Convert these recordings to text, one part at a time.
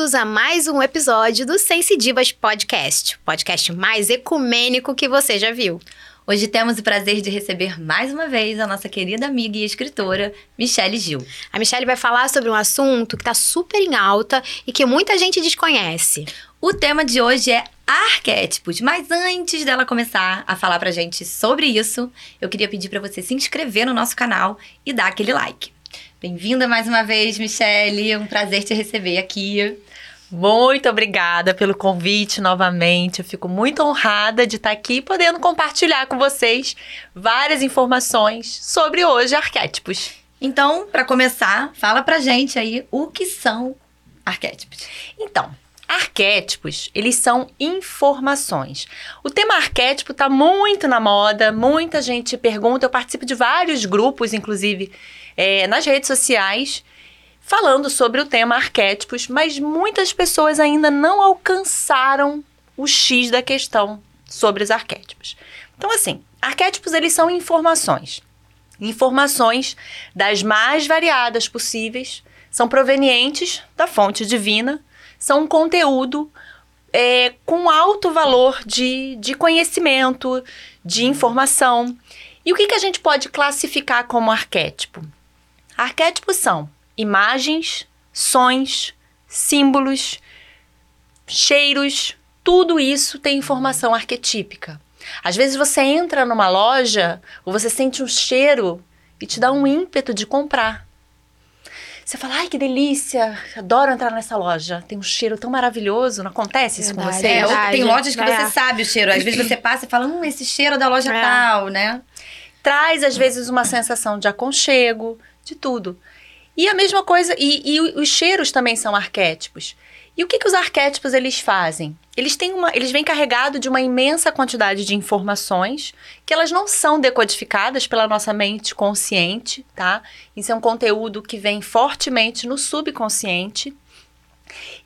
bem-vindos a mais um episódio do Sense Divas Podcast, o podcast mais ecumênico que você já viu. Hoje temos o prazer de receber mais uma vez a nossa querida amiga e escritora, Michelle Gil. A Michelle vai falar sobre um assunto que está super em alta e que muita gente desconhece. O tema de hoje é arquétipos, mas antes dela começar a falar pra gente sobre isso, eu queria pedir para você se inscrever no nosso canal e dar aquele like. Bem-vinda mais uma vez, Michelle. É um prazer te receber aqui. Muito obrigada pelo convite novamente. Eu fico muito honrada de estar aqui podendo compartilhar com vocês várias informações sobre hoje arquétipos. Então, para começar, fala pra gente aí o que são arquétipos. Então, arquétipos, eles são informações. O tema arquétipo está muito na moda, muita gente pergunta, eu participo de vários grupos, inclusive é, nas redes sociais falando sobre o tema arquétipos, mas muitas pessoas ainda não alcançaram o X da questão sobre os arquétipos. Então, assim, arquétipos eles são informações. Informações das mais variadas possíveis, são provenientes da fonte divina, são um conteúdo é, com alto valor de, de conhecimento, de informação. E o que, que a gente pode classificar como arquétipo? Arquétipos são imagens, sons, símbolos, cheiros, tudo isso tem informação arquetípica. Às vezes você entra numa loja ou você sente um cheiro e te dá um ímpeto de comprar. Você fala, ai que delícia, adoro entrar nessa loja. Tem um cheiro tão maravilhoso. Não acontece isso verdade, com você? É, ou tem lojas que é. você sabe o cheiro. Às vezes você passa e fala, hum, esse cheiro é da loja é. tal, né? Traz, às vezes, uma sensação de aconchego, de tudo. E a mesma coisa, e, e os cheiros também são arquétipos. E o que, que os arquétipos eles fazem? Eles têm uma, eles vêm carregados de uma imensa quantidade de informações que elas não são decodificadas pela nossa mente consciente, tá? Isso é um conteúdo que vem fortemente no subconsciente.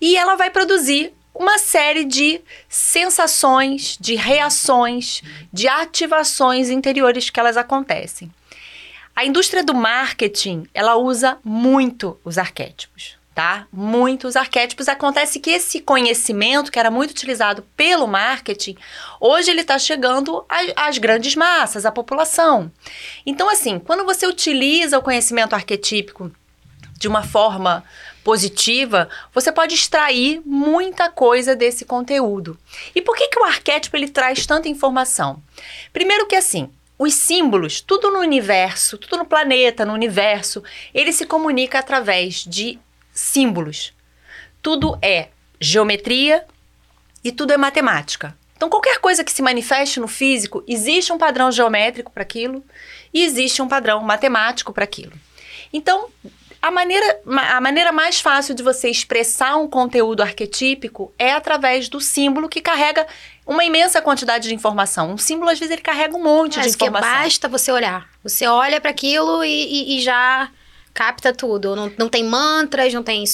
E ela vai produzir uma série de sensações, de reações, de ativações interiores que elas acontecem. A indústria do marketing, ela usa muito os arquétipos, tá? Muitos arquétipos. Acontece que esse conhecimento, que era muito utilizado pelo marketing, hoje ele está chegando às grandes massas, à população. Então, assim, quando você utiliza o conhecimento arquetípico de uma forma positiva, você pode extrair muita coisa desse conteúdo. E por que, que o arquétipo ele traz tanta informação? Primeiro que assim, os símbolos, tudo no universo, tudo no planeta, no universo, ele se comunica através de símbolos. Tudo é geometria e tudo é matemática. Então, qualquer coisa que se manifeste no físico, existe um padrão geométrico para aquilo e existe um padrão matemático para aquilo. Então, a maneira, a maneira mais fácil de você expressar um conteúdo arquetípico é através do símbolo que carrega uma imensa quantidade de informação. Um símbolo, às vezes, ele carrega um monte de informação. Que basta você olhar. Você olha para aquilo e, e, e, já capta tudo. Não, não tem mantras, não tem.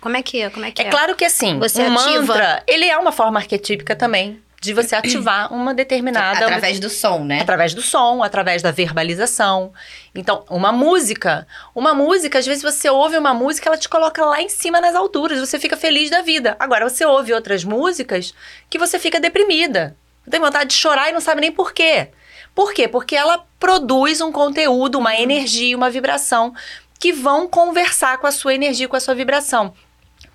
Como é que é? Como é, que é? é claro que assim, você um ativa... mantra, ele é uma forma arquetípica também de você ativar uma determinada. Através do som, né? Através do som, através da verbalização. Então, uma música. Uma música, às vezes você ouve uma música, ela te coloca lá em cima nas alturas, você fica feliz da vida. Agora, você ouve outras músicas que você fica deprimida. Tem vontade de chorar e não sabe nem por quê. Por quê? Porque ela produz um conteúdo, uma energia, uma vibração que vão conversar com a sua energia, com a sua vibração.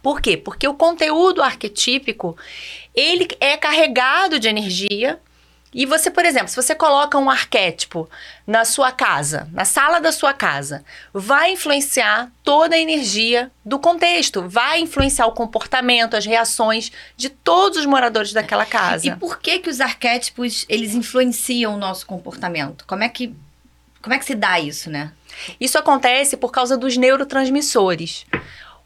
Por quê? Porque o conteúdo arquetípico, ele é carregado de energia. E você, por exemplo, se você coloca um arquétipo na sua casa, na sala da sua casa, vai influenciar toda a energia do contexto, vai influenciar o comportamento, as reações de todos os moradores daquela casa. E por que que os arquétipos eles influenciam o nosso comportamento? Como é que como é que se dá isso, né? Isso acontece por causa dos neurotransmissores.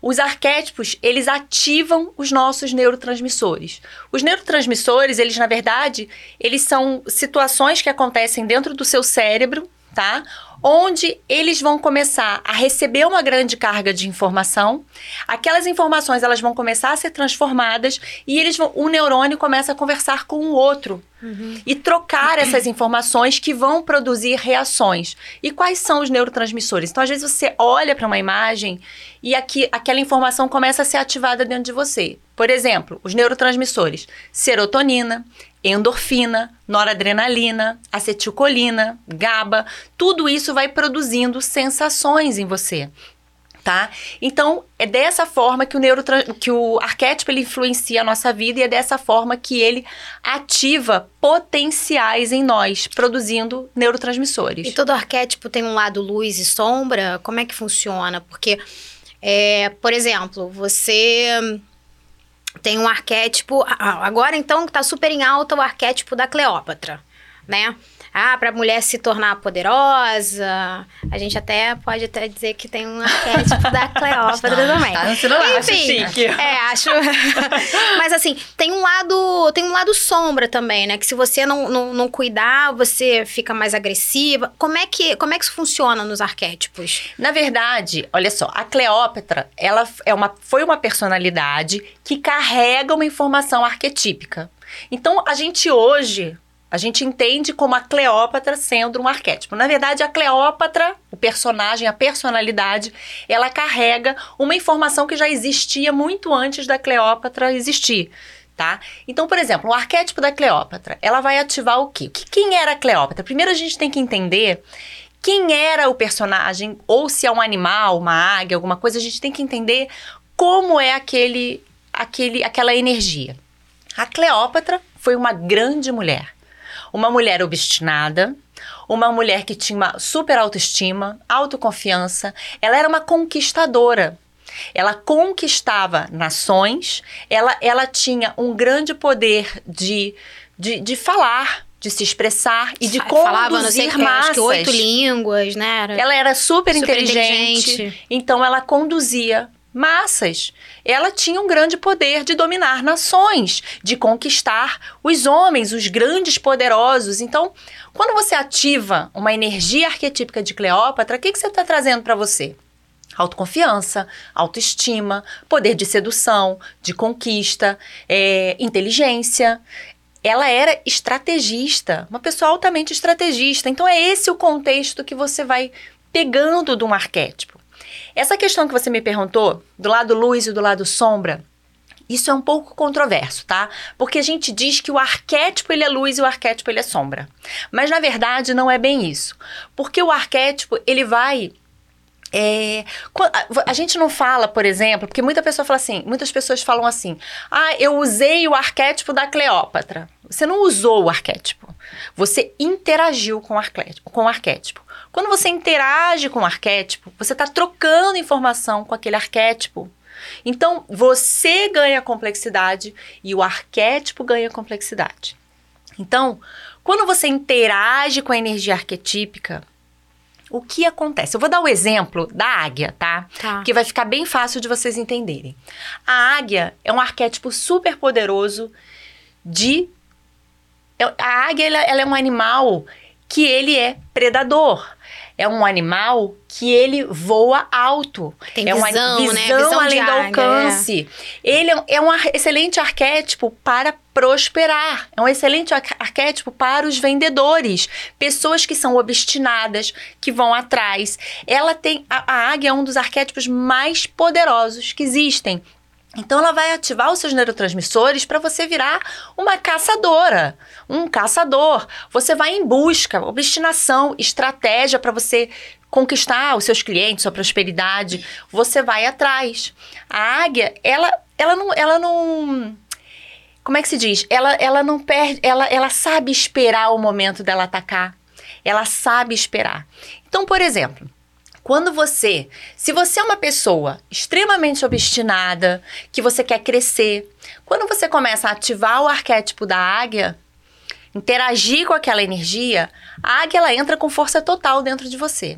Os arquétipos, eles ativam os nossos neurotransmissores. Os neurotransmissores, eles na verdade, eles são situações que acontecem dentro do seu cérebro, tá? Onde eles vão começar a receber uma grande carga de informação. Aquelas informações elas vão começar a ser transformadas e eles vão, o neurônio começa a conversar com o outro e trocar essas informações que vão produzir reações. E quais são os neurotransmissores? Então, às vezes você olha para uma imagem e aqui, aquela informação começa a ser ativada dentro de você. Por exemplo, os neurotransmissores: serotonina, endorfina, noradrenalina, acetilcolina, GABA, tudo isso vai produzindo sensações em você. Tá? Então, é dessa forma que o, neurotra... que o arquétipo ele influencia a nossa vida e é dessa forma que ele ativa potenciais em nós, produzindo neurotransmissores. E todo arquétipo tem um lado luz e sombra? Como é que funciona? Porque, é, por exemplo, você tem um arquétipo. Agora, então, que tá super em alta o arquétipo da Cleópatra, né? Ah, para a mulher se tornar poderosa. A gente até pode até dizer que tem um arquétipo da Cleópatra também. Tá no celular, Enfim, acho chique. É, acho. Mas assim, tem um lado, tem um lado sombra também, né? Que se você não, não, não cuidar, você fica mais agressiva. Como é que como é que isso funciona nos arquétipos? Na verdade, olha só, a Cleópatra, ela é uma, foi uma personalidade que carrega uma informação arquetípica. Então, a gente hoje, a gente entende como a Cleópatra sendo um arquétipo. Na verdade, a Cleópatra, o personagem, a personalidade, ela carrega uma informação que já existia muito antes da Cleópatra existir. Tá? Então, por exemplo, o arquétipo da Cleópatra, ela vai ativar o quê? Quem era a Cleópatra? Primeiro a gente tem que entender quem era o personagem, ou se é um animal, uma águia, alguma coisa, a gente tem que entender como é aquele, aquele, aquela energia. A Cleópatra foi uma grande mulher uma mulher obstinada, uma mulher que tinha uma super autoestima, autoconfiança, ela era uma conquistadora. Ela conquistava nações, ela, ela tinha um grande poder de, de, de falar, de se expressar e de conduzir Falava, não sei, massas. acho que oito línguas, né? Era Ela era super, super inteligente, inteligente. então ela conduzia massas. Ela tinha um grande poder de dominar nações, de conquistar os homens, os grandes poderosos. Então, quando você ativa uma energia arquetípica de Cleópatra, o que, que você está trazendo para você? Autoconfiança, autoestima, poder de sedução, de conquista, é, inteligência. Ela era estrategista, uma pessoa altamente estrategista. Então, é esse o contexto que você vai pegando de um arquétipo. Essa questão que você me perguntou, do lado luz e do lado sombra, isso é um pouco controverso, tá? Porque a gente diz que o arquétipo ele é luz e o arquétipo ele é sombra. Mas na verdade não é bem isso. Porque o arquétipo ele vai é, a gente não fala, por exemplo, porque muita pessoa fala assim, muitas pessoas falam assim: "Ah, eu usei o arquétipo da Cleópatra". Você não usou o arquétipo. Você interagiu com o arquétipo, com o arquétipo. Quando você interage com o arquétipo, você está trocando informação com aquele arquétipo. Então, você ganha complexidade e o arquétipo ganha complexidade. Então, quando você interage com a energia arquetípica, o que acontece? Eu vou dar o exemplo da águia, tá? Tá. Que vai ficar bem fácil de vocês entenderem. A águia é um arquétipo super poderoso de. é- A águia ela, ela é um animal que ele é predador. É um animal que ele voa alto. Tem é uma visão, né? visão Visão de além do águia, alcance. Ele é, é um excelente arquétipo para prosperar. É um excelente ar- arquétipo para os vendedores. Pessoas que são obstinadas, que vão atrás. Ela tem. A, a águia é um dos arquétipos mais poderosos que existem. Então ela vai ativar os seus neurotransmissores para você virar uma caçadora, um caçador. Você vai em busca, obstinação, estratégia para você conquistar os seus clientes, sua prosperidade. Você vai atrás. A águia, ela, ela não, ela não como é que se diz? Ela, ela não perde, ela, ela sabe esperar o momento dela atacar. Ela sabe esperar. Então, por exemplo, quando você, se você é uma pessoa extremamente obstinada, que você quer crescer, quando você começa a ativar o arquétipo da águia, interagir com aquela energia, a águia ela entra com força total dentro de você.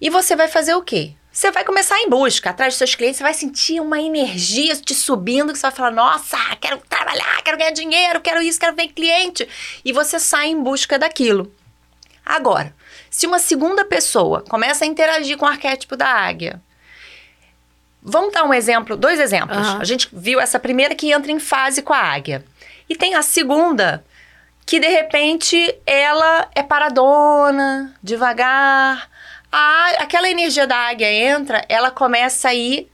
E você vai fazer o quê? Você vai começar em busca, atrás dos seus clientes, você vai sentir uma energia te subindo, que você vai falar, nossa, quero trabalhar, quero ganhar dinheiro, quero isso, quero ver cliente. E você sai em busca daquilo. Agora, se uma segunda pessoa começa a interagir com o arquétipo da águia, vamos dar um exemplo, dois exemplos. Aham. A gente viu essa primeira que entra em fase com a águia. E tem a segunda que de repente ela é paradona, devagar. A, aquela energia da águia entra, ela começa a ir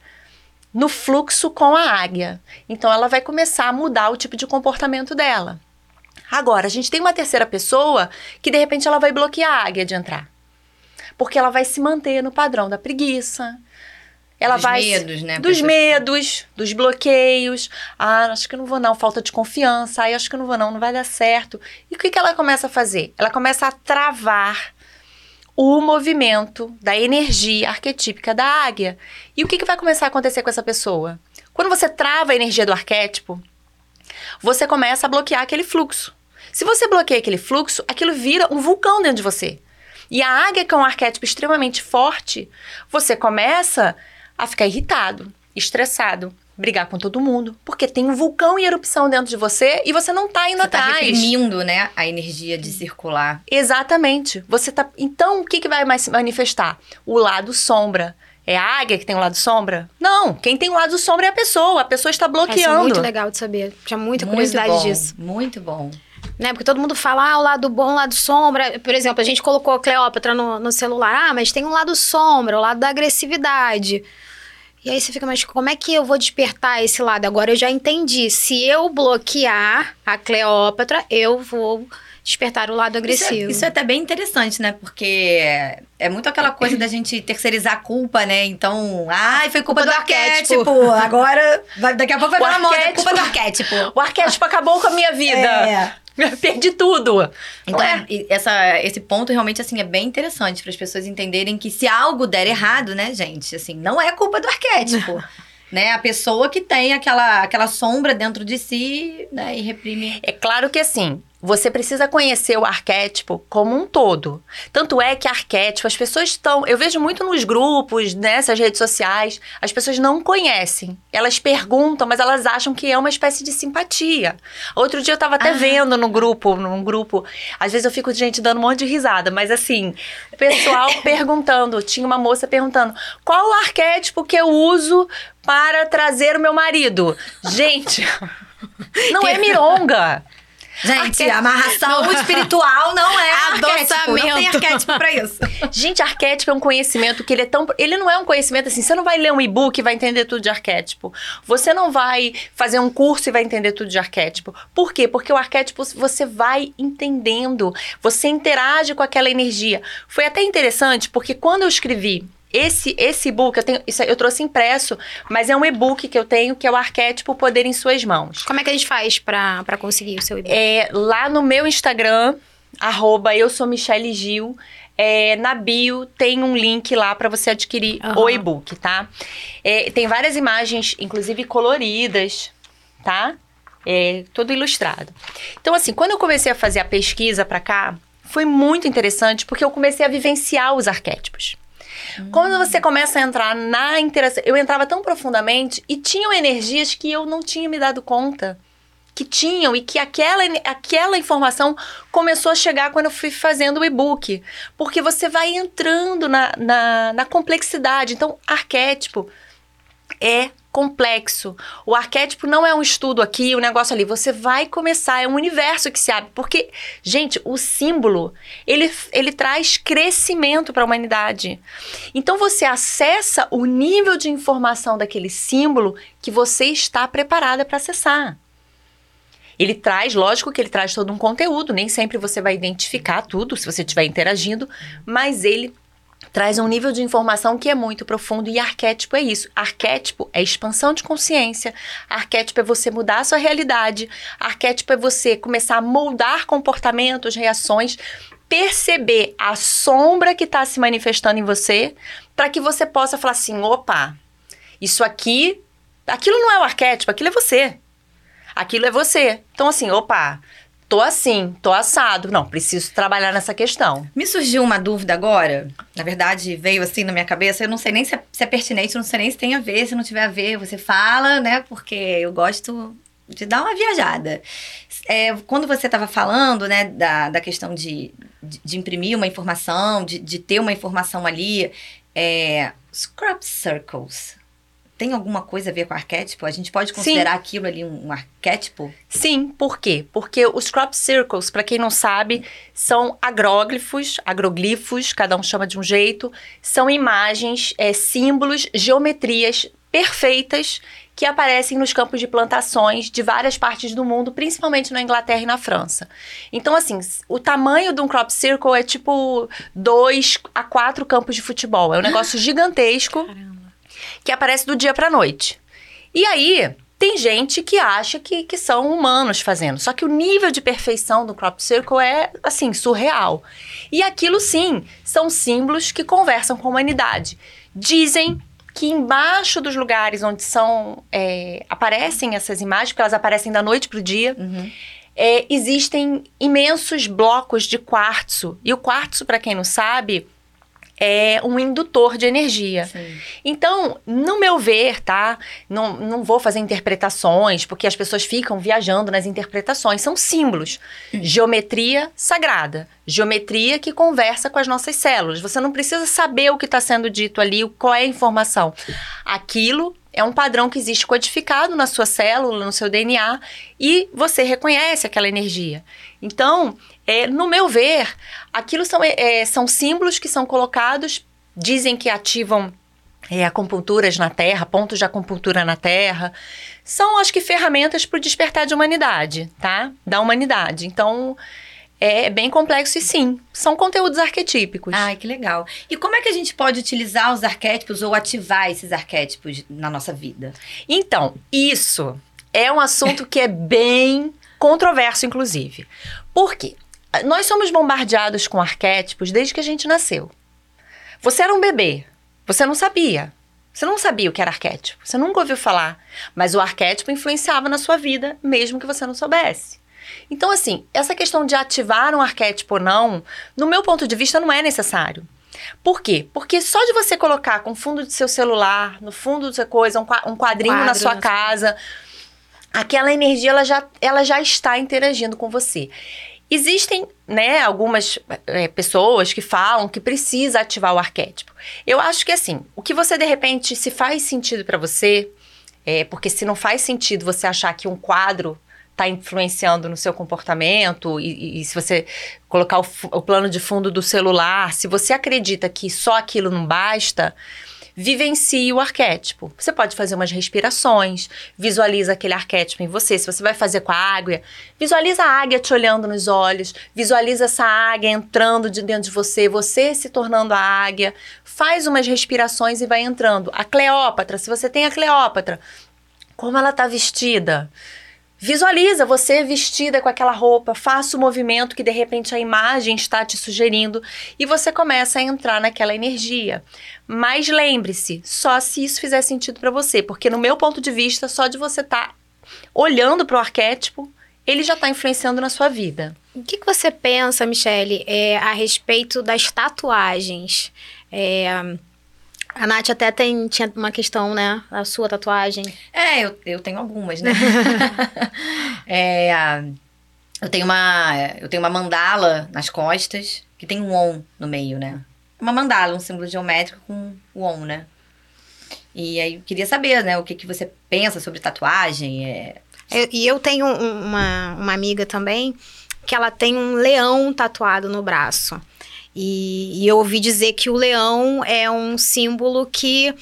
no fluxo com a águia. Então ela vai começar a mudar o tipo de comportamento dela. Agora, a gente tem uma terceira pessoa que de repente ela vai bloquear a águia de entrar. Porque ela vai se manter no padrão da preguiça. Ela Dos vai medos, né? dos medos, dos bloqueios. Ah, acho que não vou não, falta de confiança. Ai, acho que não vou não, não vai dar certo. E o que, que ela começa a fazer? Ela começa a travar o movimento da energia arquetípica da águia. E o que, que vai começar a acontecer com essa pessoa? Quando você trava a energia do arquétipo, você começa a bloquear aquele fluxo. Se você bloqueia aquele fluxo, aquilo vira um vulcão dentro de você. E a águia, que é um arquétipo extremamente forte, você começa a ficar irritado, estressado, brigar com todo mundo, porque tem um vulcão em erupção dentro de você e você não tá indo Você tá atrás. reprimindo, né, a energia de circular. Exatamente. Você tá. Então, o que, que vai mais se manifestar? O lado sombra. É a águia que tem o lado sombra? Não. Quem tem o lado sombra é a pessoa. A pessoa está Isso é bloqueando. muito legal de saber. Tinha muita muito curiosidade bom, disso. Muito bom. Né? Porque todo mundo fala, ah, o lado bom, o lado sombra. Por exemplo, a gente colocou a Cleópatra no, no celular. Ah, mas tem um lado sombra, o lado da agressividade. E aí você fica, mas como é que eu vou despertar esse lado? Agora eu já entendi. Se eu bloquear a Cleópatra, eu vou despertar o lado Isso é, agressivo. isso é até bem interessante, né? Porque é muito aquela coisa da gente terceirizar a culpa, né? Então, ai, foi culpa, Culpa do, do arquétipo. arquétipo. Agora, vai- daqui a pouco vai virar moda, culpa do arquétipo. O arquétipo acabou com a minha vida. É. Perdi tudo. Então, e essa, esse ponto realmente, assim, é bem interessante para as pessoas entenderem que se algo der errado, né, gente, assim, não é culpa do arquétipo. né? A pessoa que tem aquela, aquela sombra dentro de si, né, e reprime. É claro que assim, você precisa conhecer o arquétipo como um todo. Tanto é que arquétipo, as pessoas estão. Eu vejo muito nos grupos, nessas redes sociais, as pessoas não conhecem. Elas perguntam, mas elas acham que é uma espécie de simpatia. Outro dia eu tava até Ah. vendo no grupo, num grupo. Às vezes eu fico, gente, dando um monte de risada, mas assim, o pessoal perguntando, tinha uma moça perguntando: qual o arquétipo que eu uso para trazer o meu marido? Gente, não é mironga. Gente, Arquétipo- amarração espiritual não é arquétipo. Não tem arquétipo pra isso. Gente, arquétipo é um conhecimento que ele é tão. Ele não é um conhecimento assim. Você não vai ler um e-book e vai entender tudo de arquétipo. Você não vai fazer um curso e vai entender tudo de arquétipo. Por quê? Porque o arquétipo você vai entendendo. Você interage com aquela energia. Foi até interessante, porque quando eu escrevi. Esse, esse e-book, eu, tenho, isso, eu trouxe impresso, mas é um e-book que eu tenho, que é o arquétipo Poder em Suas Mãos. Como é que a gente faz pra conseguir o seu e-book? É, lá no meu Instagram, arroba eu sou Michele Gil, é, na bio tem um link lá para você adquirir Aham. o e-book, tá? É, tem várias imagens, inclusive coloridas, tá? É, todo ilustrado. Então, assim, quando eu comecei a fazer a pesquisa para cá, foi muito interessante porque eu comecei a vivenciar os arquétipos. Quando você começa a entrar na interação, eu entrava tão profundamente e tinham energias que eu não tinha me dado conta que tinham e que aquela, aquela informação começou a chegar quando eu fui fazendo o e-book. Porque você vai entrando na, na, na complexidade. Então, arquétipo é complexo. O arquétipo não é um estudo aqui, um negócio ali. Você vai começar, é um universo que se abre. Porque, gente, o símbolo, ele, ele traz crescimento para a humanidade. Então, você acessa o nível de informação daquele símbolo que você está preparada para acessar. Ele traz, lógico que ele traz todo um conteúdo, nem sempre você vai identificar tudo se você estiver interagindo, mas ele traz um nível de informação que é muito profundo e arquétipo é isso. Arquétipo é expansão de consciência, arquétipo é você mudar a sua realidade, arquétipo é você começar a moldar comportamentos, reações, perceber a sombra que está se manifestando em você, para que você possa falar assim: opa, isso aqui, aquilo não é o arquétipo, aquilo é você. Aquilo é você. Então, assim, opa, tô assim, tô assado. Não, preciso trabalhar nessa questão. Me surgiu uma dúvida agora. Na verdade, veio assim na minha cabeça. Eu não sei nem se é, se é pertinente, não sei nem se tem a ver. Se não tiver a ver, você fala, né? Porque eu gosto de dar uma viajada. É, quando você estava falando, né, da, da questão de, de, de imprimir uma informação, de, de ter uma informação ali. É, os crop circles. Tem alguma coisa a ver com arquétipo? A gente pode considerar Sim. aquilo ali um, um, arquétipo? Sim, por quê? Porque os crop circles, para quem não sabe, são agróglifos, agroglifos, cada um chama de um jeito, são imagens, é, símbolos, geometrias perfeitas que aparecem nos campos de plantações de várias partes do mundo, principalmente na Inglaterra e na França. Então, assim, o tamanho de um crop circle é tipo dois a quatro campos de futebol. É um negócio gigantesco Caramba. Que aparece do dia para noite. E aí, tem gente que acha que, que são humanos fazendo. Só que o nível de perfeição do crop circle é, assim, surreal. E aquilo, sim, são símbolos que conversam com a humanidade. Dizem que embaixo dos lugares onde são é, aparecem essas imagens, porque elas aparecem da noite para o dia, uhum. é, existem imensos blocos de quartzo. E o quartzo, para quem não sabe, é um indutor de energia. Sim. Então, no meu ver, tá? Não, não vou fazer interpretações, porque as pessoas ficam viajando nas interpretações. São símbolos. Geometria sagrada. Geometria que conversa com as nossas células. Você não precisa saber o que está sendo dito ali, qual é a informação. Aquilo é um padrão que existe codificado na sua célula, no seu DNA, e você reconhece aquela energia. Então, é, no meu ver, aquilo são, é, são símbolos que são colocados, dizem que ativam é, acupunturas na Terra, pontos de acupuntura na Terra. São, acho que, ferramentas para o despertar de humanidade, tá? Da humanidade. Então, é bem complexo e sim, são conteúdos arquetípicos. Ai, que legal. E como é que a gente pode utilizar os arquétipos ou ativar esses arquétipos na nossa vida? Então, isso é um assunto que é bem controverso, inclusive. Por quê? Nós somos bombardeados com arquétipos desde que a gente nasceu. Você era um bebê, você não sabia. Você não sabia o que era arquétipo, você nunca ouviu falar, mas o arquétipo influenciava na sua vida, mesmo que você não soubesse. Então, assim, essa questão de ativar um arquétipo ou não, no meu ponto de vista, não é necessário. Por quê? Porque só de você colocar com o fundo do seu celular, no fundo da sua coisa, um quadrinho quadro na sua casa, aquela energia ela já, ela já está interagindo com você. Existem, né, algumas é, pessoas que falam que precisa ativar o arquétipo. Eu acho que assim, o que você de repente se faz sentido para você, é porque se não faz sentido você achar que um quadro está influenciando no seu comportamento e, e se você colocar o, o plano de fundo do celular, se você acredita que só aquilo não basta, vivencie o arquétipo. Você pode fazer umas respirações, visualiza aquele arquétipo em você. Se você vai fazer com a águia, visualiza a águia te olhando nos olhos, visualiza essa águia entrando de dentro de você, você se tornando a águia. Faz umas respirações e vai entrando. A Cleópatra, se você tem a Cleópatra, como ela está vestida? Visualiza você vestida com aquela roupa, faça o movimento que de repente a imagem está te sugerindo e você começa a entrar naquela energia. Mas lembre-se, só se isso fizer sentido para você, porque no meu ponto de vista, só de você estar tá olhando para o arquétipo, ele já está influenciando na sua vida. O que, que você pensa, Michele, é, a respeito das tatuagens? É, a Nath até tem, tinha uma questão, né? A sua tatuagem. É, eu, eu tenho algumas, né? é, eu tenho uma eu tenho uma mandala nas costas que tem um on no meio, né? Uma mandala, um símbolo geométrico com o on, né? E aí eu queria saber, né, o que, que você pensa sobre tatuagem. É... Eu, e eu tenho uma, uma amiga também que ela tem um leão tatuado no braço. E, e eu ouvi dizer que o leão é um símbolo que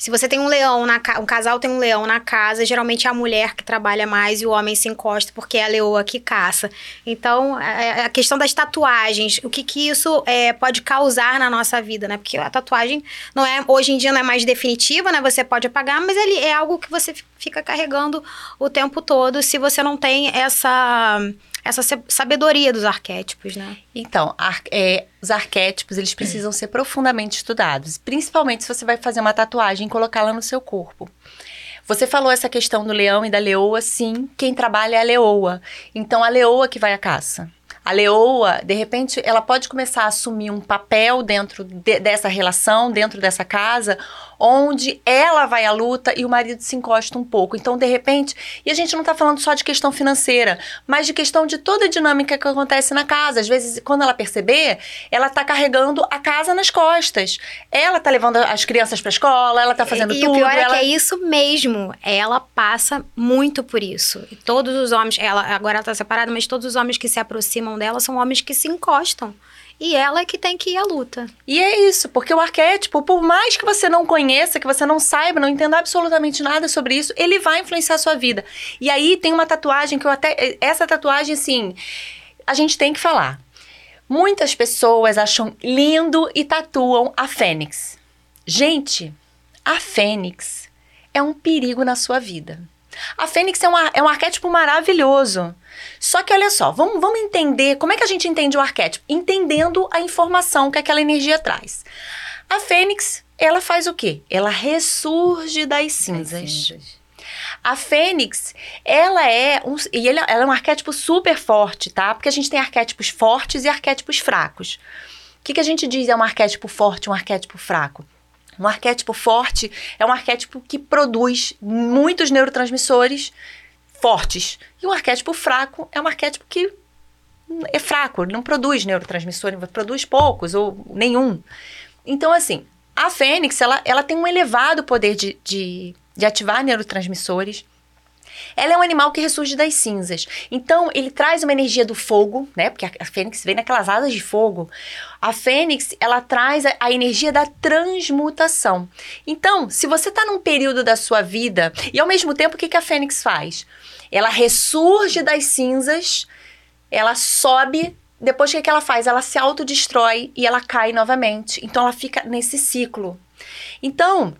se você tem um leão na um casal tem um leão na casa, geralmente é a mulher que trabalha mais e o homem se encosta porque é a leoa que caça. Então, a, a questão das tatuagens, o que que isso é, pode causar na nossa vida, né? Porque a tatuagem não é hoje em dia não é mais definitiva, né? Você pode apagar, mas ele é algo que você fica carregando o tempo todo se você não tem essa essa sabedoria dos arquétipos, né? Então, ar é, os arquétipos, eles precisam ser profundamente estudados, principalmente se você vai fazer uma tatuagem e colocá-la no seu corpo. Você falou essa questão do leão e da leoa, sim, quem trabalha é a leoa. Então, a leoa que vai à caça. A leoa, de repente, ela pode começar a assumir um papel dentro de, dessa relação, dentro dessa casa, onde ela vai à luta e o marido se encosta um pouco. Então, de repente, e a gente não está falando só de questão financeira, mas de questão de toda a dinâmica que acontece na casa. Às vezes, quando ela perceber, ela está carregando a casa nas costas. Ela está levando as crianças para a escola, ela está fazendo e tudo. E o pior ela... é que é isso mesmo. Ela passa muito por isso. E todos os homens, ela agora ela tá separada, mas todos os homens que se aproximam dela são homens que se encostam. E ela é que tem que ir à luta. E é isso, porque o arquétipo, por mais que você não conheça, que você não saiba, não entenda absolutamente nada sobre isso, ele vai influenciar a sua vida. E aí tem uma tatuagem que eu até. Essa tatuagem, assim, a gente tem que falar. Muitas pessoas acham lindo e tatuam a Fênix. Gente, a Fênix é um perigo na sua vida. A Fênix é um, é um arquétipo maravilhoso. Só que olha só, vamos, vamos entender como é que a gente entende o arquétipo? Entendendo a informação que aquela energia traz. A Fênix, ela faz o quê? Ela ressurge das cinzas. A Fênix, ela é um, e ela, ela é um arquétipo super forte, tá? Porque a gente tem arquétipos fortes e arquétipos fracos. O que, que a gente diz é um arquétipo forte, um arquétipo fraco? Um arquétipo forte é um arquétipo que produz muitos neurotransmissores fortes. E um arquétipo fraco é um arquétipo que é fraco, não produz neurotransmissores, produz poucos ou nenhum. Então, assim, a fênix, ela, ela tem um elevado poder de, de, de ativar neurotransmissores. Ela é um animal que ressurge das cinzas. Então, ele traz uma energia do fogo, né? Porque a, fênix vem naquelas asas de fogo. A fênix, ela traz a, energia da transmutação. Então, se você está num período da sua vida, e ao mesmo tempo, o que, que a fênix faz? Ela ressurge das cinzas, ela sobe depois o que, que ela faz? Ela se autodestrói e ela cai novamente. Então ela fica nesse ciclo. Então,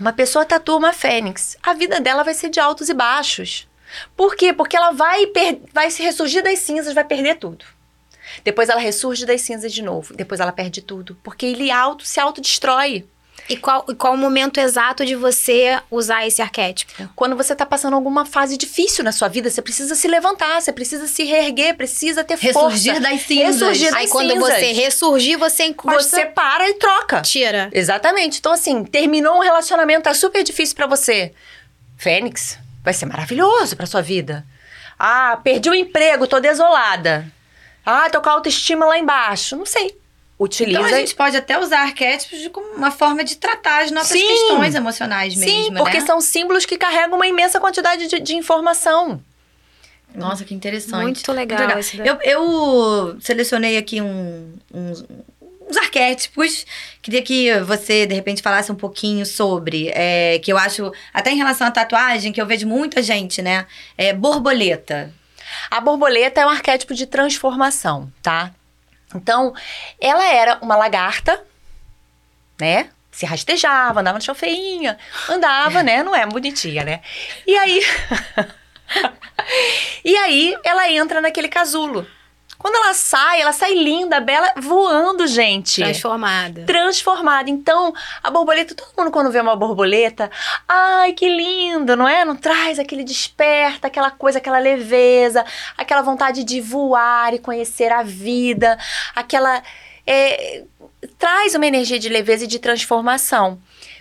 uma pessoa tatua uma fênix, a vida dela vai ser de altos e baixos. Por quê? Porque ela vai, vai se ressurgir das cinzas, vai perder tudo. Depois ela ressurge das cinzas de novo. Depois ela perde tudo. Porque ele auto, se autodestrói. E qual, e qual o momento exato de você usar esse arquétipo? Quando você está passando alguma fase difícil na sua vida, você precisa se levantar, você precisa se reerguer, precisa ter ressurgir força. Das cinzas. Ressurgir das Aí cinzas. quando você ressurgir, você encosta... Você para e troca. Tira. Exatamente. Então assim, terminou um relacionamento, tá super difícil para você. Fênix, vai ser maravilhoso para sua vida. Ah, perdi o emprego, tô desolada. Ah, tô com a autoestima lá embaixo. Não sei utiliza. Então a gente pode até usar arquétipos como uma forma de tratar as nossas Sim. questões emocionais mesmo. Sim, porque né? são símbolos que carregam uma imensa quantidade de, de informação. Nossa, que interessante. Muito legal. Muito legal. Eu, eu, selecionei aqui um, uns, uns arquétipos. Queria que você, de repente, falasse um pouquinho sobre. É, que eu acho, até em relação à tatuagem, que eu vejo muita gente, né? É, borboleta. A borboleta é um arquétipo de transformação, tá? Então, ela era uma lagarta, né? Se rastejava, andava no chão feinha, andava, né? Não é bonitinha, né? E aí. e aí ela entra naquele casulo. Quando ela sai, ela sai linda, bela, voando, gente. Transformada. Transformada. Então, a borboleta, todo mundo quando vê uma borboleta, ai, que lindo, não é? Não traz aquele desperta, aquela coisa, aquela leveza, aquela vontade de voar e conhecer a vida, aquela. É, traz uma energia de leveza e de transformação.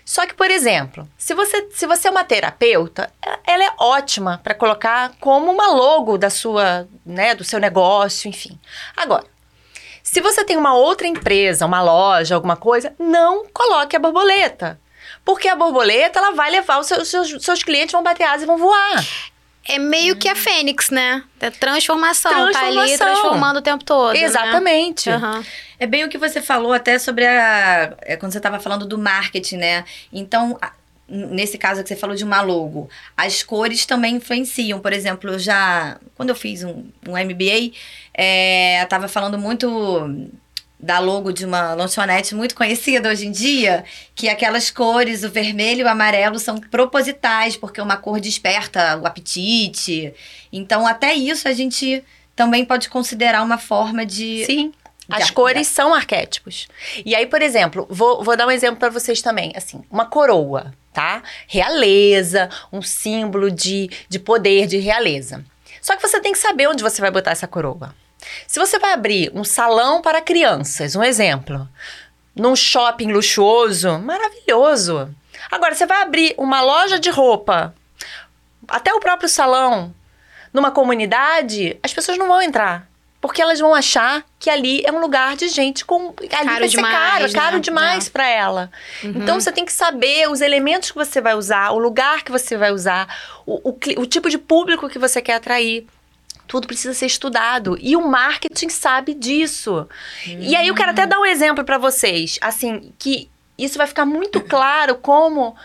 Só que, por exemplo, se você, se você é uma terapeuta, ela é ótima para colocar como uma logo da sua, né, do seu negócio, enfim. Agora, se você tem uma outra empresa, uma loja, alguma coisa, não coloque a borboleta. Porque a borboleta, ela vai levar os seus, seus, seus clientes, vão bater asas e vão voar. É meio que a Fênix, né? É transformação, transformação. Tá ali transformando o tempo todo. Né? Exatamente. Né? Uhum. É bem o que você falou até sobre a. É, quando você estava falando do marketing, né? Então, nesse caso que você falou de uma logo, as cores também influenciam. Por exemplo, eu já. Quando eu fiz um, um MBA, é, eu estava falando muito da logo de uma lanchonete muito conhecida hoje em dia, que aquelas cores, o vermelho e o amarelo, são propositais, porque uma cor desperta o apetite. Então, até isso a gente também pode considerar uma forma de. Sim. As cores são arquétipos. E aí, por exemplo, vou, vou dar um exemplo para vocês também. Assim, uma coroa, tá? Realeza, um símbolo de, de poder, de realeza. Só que você tem que saber onde você vai botar essa coroa. Se você vai abrir um salão para crianças, um exemplo, num shopping luxuoso, maravilhoso. Agora, você vai abrir uma loja de roupa, até o próprio salão, numa comunidade, as pessoas não vão entrar. Porque elas vão achar que ali é um lugar de gente com. Ali Caro vai ser demais, caro, né? caro demais É. pra ela. Então você tem que saber os elementos que você vai usar, o lugar que você vai usar, o, o, o tipo de público que você quer atrair. Tudo precisa ser estudado. E o marketing sabe disso. E aí eu quero até dar um exemplo pra vocês. Assim, que isso vai ficar muito claro como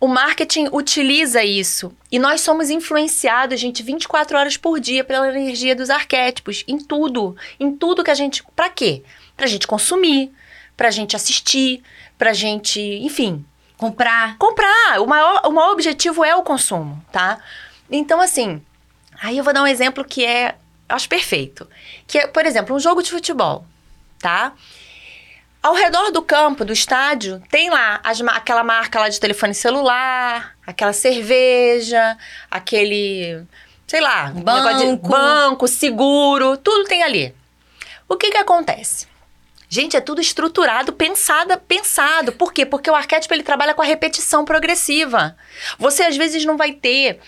o marketing utiliza isso. E nós somos influenciados, gente, 24 horas por dia pela energia dos arquétipos. Em tudo. Em tudo que a gente. Pra quê? Pra gente consumir, pra gente assistir, pra gente. Enfim, Comprar. comprar. O maior, o maior objetivo é o consumo, tá? Então, assim, aí eu vou dar um exemplo que é, acho perfeito. Que é, por exemplo, um jogo de futebol, tá? Ao redor do campo, do estádio, tem lá as aquela marca lá de telefone celular, aquela cerveja, aquele, sei lá, um negócio de Banco. banco, seguro, tudo tem ali. O que que acontece? Gente, é tudo estruturado, pensado, pensado. Por quê? Porque o arquétipo ele trabalha com a repetição progressiva. Você às vezes não vai ter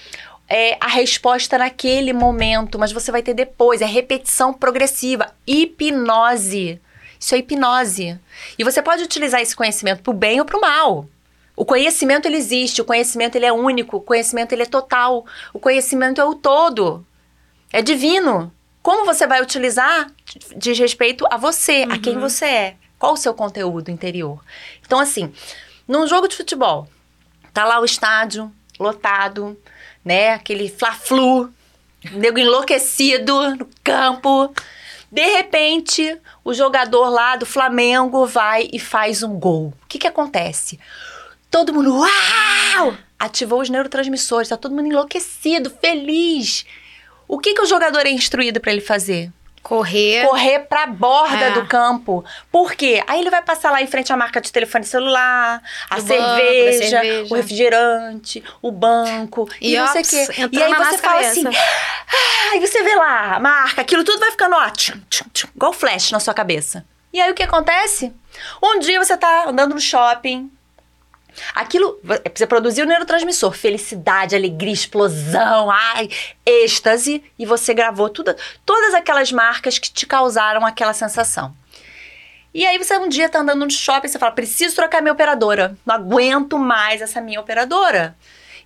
é, a resposta naquele momento, mas você vai ter depois. É repetição progressiva. Hipnose. Isso é hipnose. E você pode utilizar esse conhecimento para o bem ou para o mal. O conhecimento ele existe, o conhecimento ele é único, o conhecimento ele é total, o conhecimento é o todo. É divino. Como você vai utilizar diz respeito a você, a quem você é. Qual o seu conteúdo interior? Então, assim, num jogo de futebol, tá lá o estádio lotado, né? Aquele fla-flu, nego enlouquecido no campo. De repente, o jogador lá do Flamengo vai e faz um gol. O que que acontece? Todo mundo, uau! Ativou os neurotransmissores, tá todo mundo enlouquecido, feliz. O que que o jogador é instruído para ele fazer? Correr. correr pra borda É. do campo. Por quê? Aí ele vai passar lá em frente à marca de telefone celular, a banco, cerveja, cerveja. o refrigerante, o banco e, E, não sei o ops, quê. E aí você fala cabeça. assim, ah, aí você vê lá a marca, aquilo tudo vai ficando, ó, tchum, tchum, tchum, igual flash na sua cabeça. E aí o que acontece? Um dia você tá andando no shopping, Aquilo, você produziu o neurotransmissor, felicidade, alegria, explosão, ai, êxtase, e você gravou tudo, todas aquelas marcas que te causaram aquela sensação. E aí você um dia tá andando no shopping você fala, preciso trocar minha operadora, não aguento mais essa minha operadora.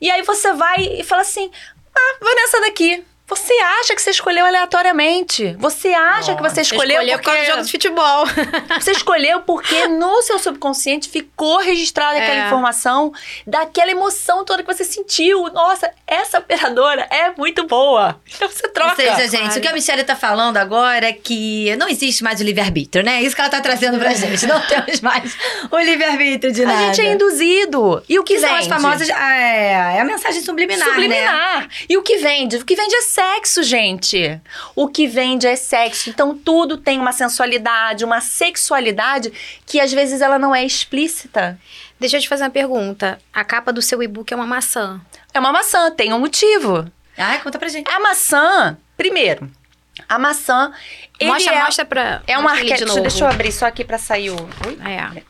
E aí você vai e fala assim, ah, vou nessa daqui. Você acha que você escolheu aleatoriamente. Você acha que você escolheu, Escolheu por porque... causa do jogo de futebol. Você escolheu porque no seu subconsciente ficou registrada aquela É. informação daquela emoção toda que você sentiu. Nossa, essa operadora é muito boa. Então você troca. Ou seja, gente, o que a Michelle tá falando agora é que não existe mais o livre-arbítrio, né? Isso que ela tá trazendo pra gente. Não temos mais o livre-arbítrio de a nada. gente é induzido. E o que Que são vende? as famosas. É, é a mensagem subliminar, né? Subliminar. E o que vende? O que vende é sexo, gente. O que vende é sexo. Então tudo tem uma sensualidade, uma sexualidade que às vezes ela não é explícita. Deixa eu te fazer uma pergunta. A capa do seu e-book é uma maçã. É uma maçã, tem um motivo. Ai, conta pra gente. A maçã, primeiro, a maçã. ele mostra, é, mostra pra. É um de arquétipo. novo. Deixa eu abrir só aqui pra sair o. Ui. É.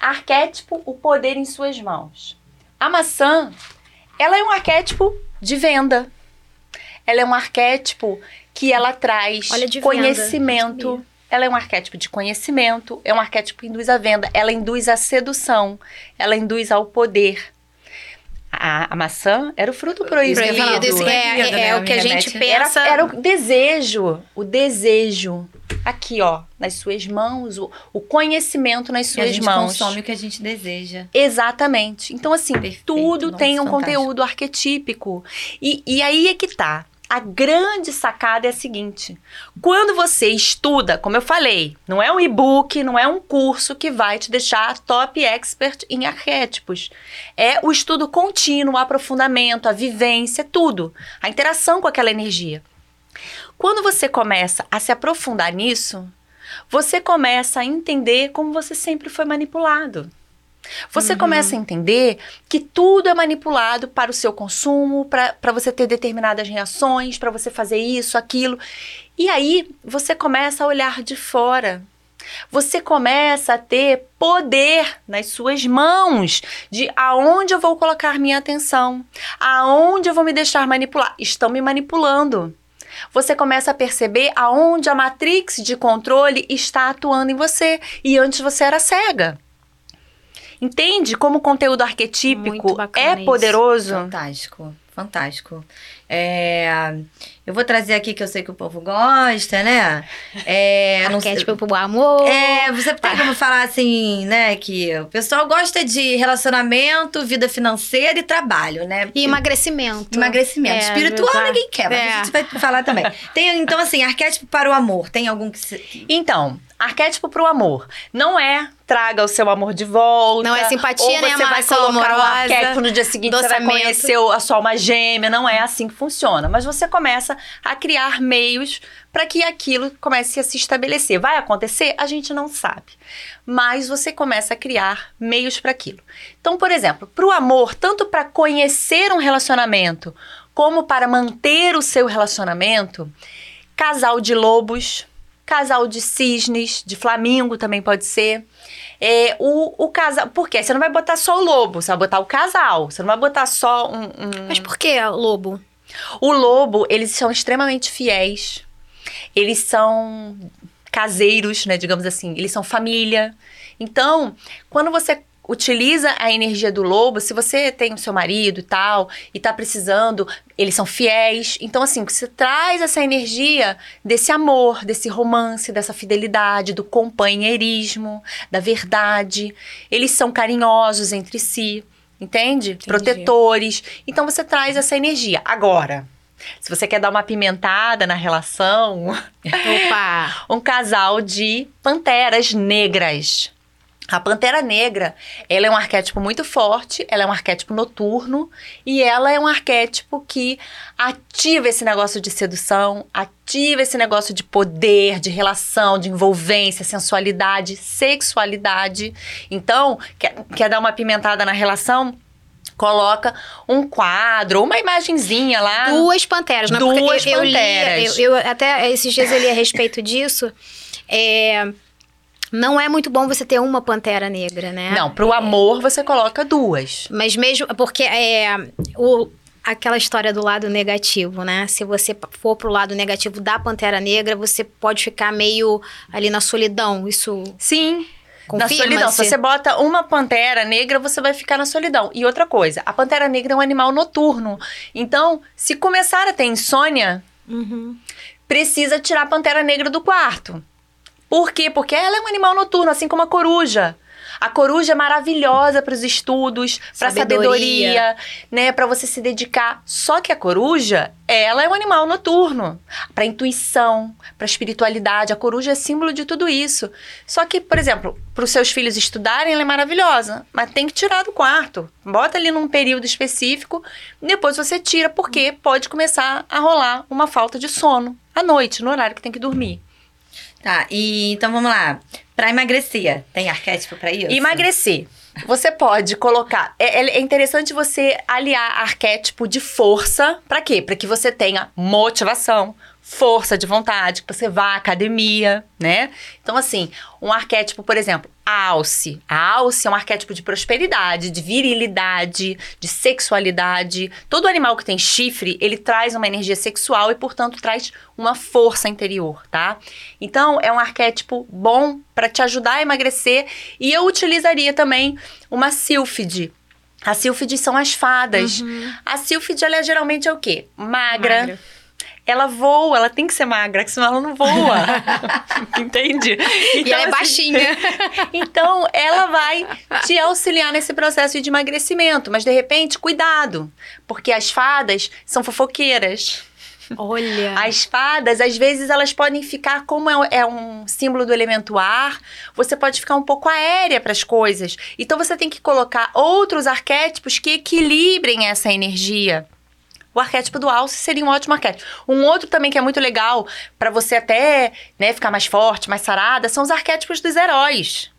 Arquétipo, o poder em suas mãos. A maçã, ela é um arquétipo de venda. Ela é um arquétipo que ela traz conhecimento. Ela é um arquétipo de conhecimento, é um arquétipo que induz a venda, ela induz a sedução, ela induz ao poder. A, a maçã era o fruto proibido. falar, Proibido, é, proibido, é, né? o que a gente remete- Era, pensa. era o desejo, o desejo. Aqui, ó, nas suas mãos, o, o conhecimento nas E a suas gente mãos. consome o que a gente deseja. Exatamente. Então, assim, Perfeito, tudo nossa, tem um fantástico. conteúdo arquetípico. E, e aí é que tá. A grande sacada é a seguinte: quando você estuda, como eu falei, não é um e-book, não é um curso que vai te deixar top expert em arquétipos. É o estudo contínuo, o aprofundamento, a vivência, tudo. A interação com aquela energia. Quando você começa a se aprofundar nisso, você começa a entender como você sempre foi manipulado. Você Uhum. começa a entender que tudo é manipulado para o seu consumo, para você ter determinadas reações, para você fazer isso, aquilo. E aí você começa a olhar de fora. Você começa a ter poder nas suas mãos de aonde eu vou colocar minha atenção, aonde eu vou me deixar manipular. Estão me manipulando. Você começa a perceber aonde a matrix de controle está atuando em você e antes você era cega. Entende como o conteúdo arquetípico é isso. poderoso? Fantástico, fantástico. É, eu vou trazer aqui que eu sei que o povo gosta, né? É, não sei- Arquétipo pro amor. É, você tem como falar assim, né? Que o pessoal gosta de relacionamento, vida financeira e trabalho, né? E emagrecimento. Emagrecimento. É, Espiritual ninguém quer, mas É. a gente vai falar também. Tem, então, assim, arquétipo para o amor. Tem algum que. Se... Então, arquétipo pro amor. Não é traga o seu amor de volta. Não é simpatia, nem você vai colocar o arquétipo no dia seguinte, você vai conhecer o- a sua alma gêmea. Não é assim que funciona. Mas você começa a criar meios para que aquilo comece a se estabelecer. Vai acontecer? A gente não sabe. Mas você começa a criar meios para aquilo. Então, por exemplo, para o amor, tanto para conhecer um relacionamento, como para manter o seu relacionamento, casal de lobos, casal de cisnes, de flamingo também pode ser. É, o, o casal. Por quê? Você não vai botar só o lobo, você vai botar o casal. Você não vai botar só um. um- Mas por que lobo? O lobo, eles são extremamente fiéis. Eles são caseiros, né? Digamos assim. Eles são família. Então, quando você utiliza a energia do lobo, se você tem o seu marido e tal, e tá precisando, eles são fiéis. Então, assim, você traz essa energia desse amor, desse romance, dessa fidelidade, do companheirismo, da verdade. Eles são carinhosos entre si, entende? Protetores. Então, você traz essa energia. Agora, se você quer dar uma pimentada na relação, Opa! um casal de panteras negras. A pantera negra, ela é um arquétipo muito forte, ela é um arquétipo noturno e ela é um arquétipo que ativa esse negócio de sedução, ativa esse negócio de poder, de relação, de envolvência, sensualidade, sexualidade. Então, quer, quer dar uma pimentada na relação? Coloca um quadro, uma imagenzinha lá. Duas panteras, né? Duas Porque eu, panteras. eu, eu até esses dias eu li a respeito disso. É, não é muito bom você ter uma pantera negra, né? Não, pro amor você coloca duas. Mas mesmo porque é o aquela história do lado negativo, né? Se você for pro lado negativo da pantera negra, você pode ficar meio ali na solidão. Isso Sim. Na solidão. Se você bota uma pantera negra, você vai ficar na solidão. E outra coisa, a pantera negra é um animal noturno. Então, se começar a ter insônia, Uhum. precisa tirar a pantera negra do quarto. Por quê? Porque ela é um animal noturno, assim como a coruja. A coruja é maravilhosa para os estudos, para Sabedoria. sabedoria, né, para você se dedicar. Só que a coruja, ela é um animal noturno, para intuição, para espiritualidade. A coruja é símbolo de tudo isso. Só que, por exemplo, para os seus filhos estudarem, ela é maravilhosa, mas tem que tirar do quarto. Bota ali num período específico, depois você tira, porque pode começar a rolar uma falta de sono à noite, no horário que tem que dormir. Tá, e então vamos lá. Pra emagrecer, tem arquétipo pra isso? Emagrecer. Você pode colocar. É, é interessante você aliar arquétipo de força. Pra quê? Pra que você tenha motivação, força de vontade, que você vá à academia, né? Então, assim, um arquétipo, por exemplo, a alce. A alce é um arquétipo de prosperidade, de virilidade, de sexualidade. Todo animal que tem chifre, ele traz uma energia sexual e, portanto, traz uma força interior, tá? Então, é um arquétipo bom para te ajudar a emagrecer e eu utilizaria também uma sílfide. As sílfides são as fadas. A sílfide, ela é, geralmente é o quê? Magra. Magra. Ela voa, ela tem que ser magra, que senão ela não voa. Entende? E ela é assim, baixinha. então, ela vai te auxiliar nesse processo de emagrecimento. Mas, de repente, cuidado. Porque as fadas são fofoqueiras. Olha. As fadas, às vezes, elas podem ficar, como é é um símbolo do elemento ar, você pode ficar um pouco aérea para as coisas. Então, você tem que colocar outros arquétipos que equilibrem essa energia. O arquétipo do alce seria um ótimo arquétipo. Um outro também que é muito legal para você até né, ficar mais forte, mais sarada, são os arquétipos dos heróis.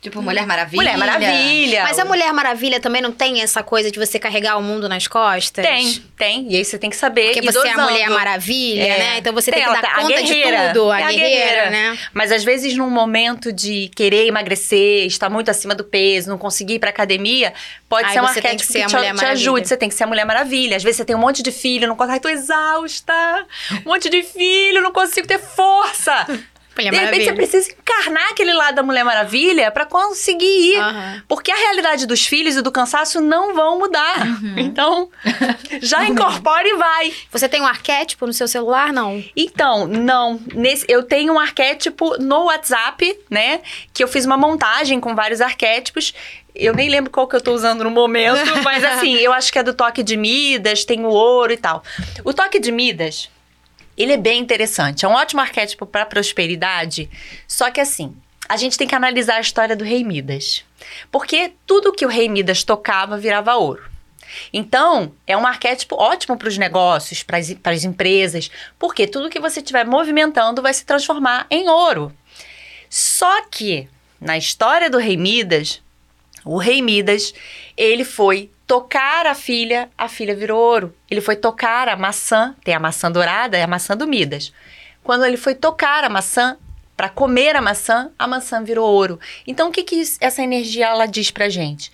Tipo Mulher Maravilha. Mulher Maravilha. Mas a Mulher Maravilha também não tem essa coisa de você carregar o mundo nas costas? Tem, tem. E aí você tem que saber. Porque você é a. Mulher Maravilha, É. né? Então você tem, Tem, que dar tá- a conta guerreira. de tudo. A, É a guerreira, guerreira. né? Mas às vezes, num momento de querer emagrecer, estar muito acima do peso, não conseguir ir pra academia, pode Aí ser um você tem que arquétipo ser que, a te, Mulher te Maravilha. ajude. Você tem que ser a Mulher Maravilha. Às vezes você tem um monte de filho, não consegue. Ai, tô exausta. Um monte de filho, não consigo ter força. Mulher de repente você Maravilha. precisa encarnar aquele lado da Mulher Maravilha pra conseguir ir. Aham. Porque a realidade dos filhos e do cansaço não vão mudar. Uhum. Então, já incorpora e vai. Você tem um arquétipo no seu celular? Não. Então, não. Nesse, eu tenho um arquétipo no WhatsApp, né? Que eu fiz uma montagem com vários arquétipos. Eu nem lembro qual que eu tô usando no momento, mas assim, eu acho que é do toque de Midas, tem o ouro e tal. O toque de Midas, ele é bem interessante. É um ótimo arquétipo para prosperidade, só que assim, a gente tem que analisar a história do rei Midas. Porque tudo que o rei Midas tocava virava ouro. Então, é um arquétipo ótimo para os negócios, para as empresas, porque tudo que você estiver movimentando vai se transformar em ouro. Só que, na história do rei Midas, o rei Midas, ele foi tocar a filha, a filha virou ouro. Ele foi tocar a maçã, tem a maçã dourada, é a maçã do Midas. Quando ele foi tocar a maçã, para comer a maçã, a maçã virou ouro. Então, o que, que essa energia ela diz pra gente?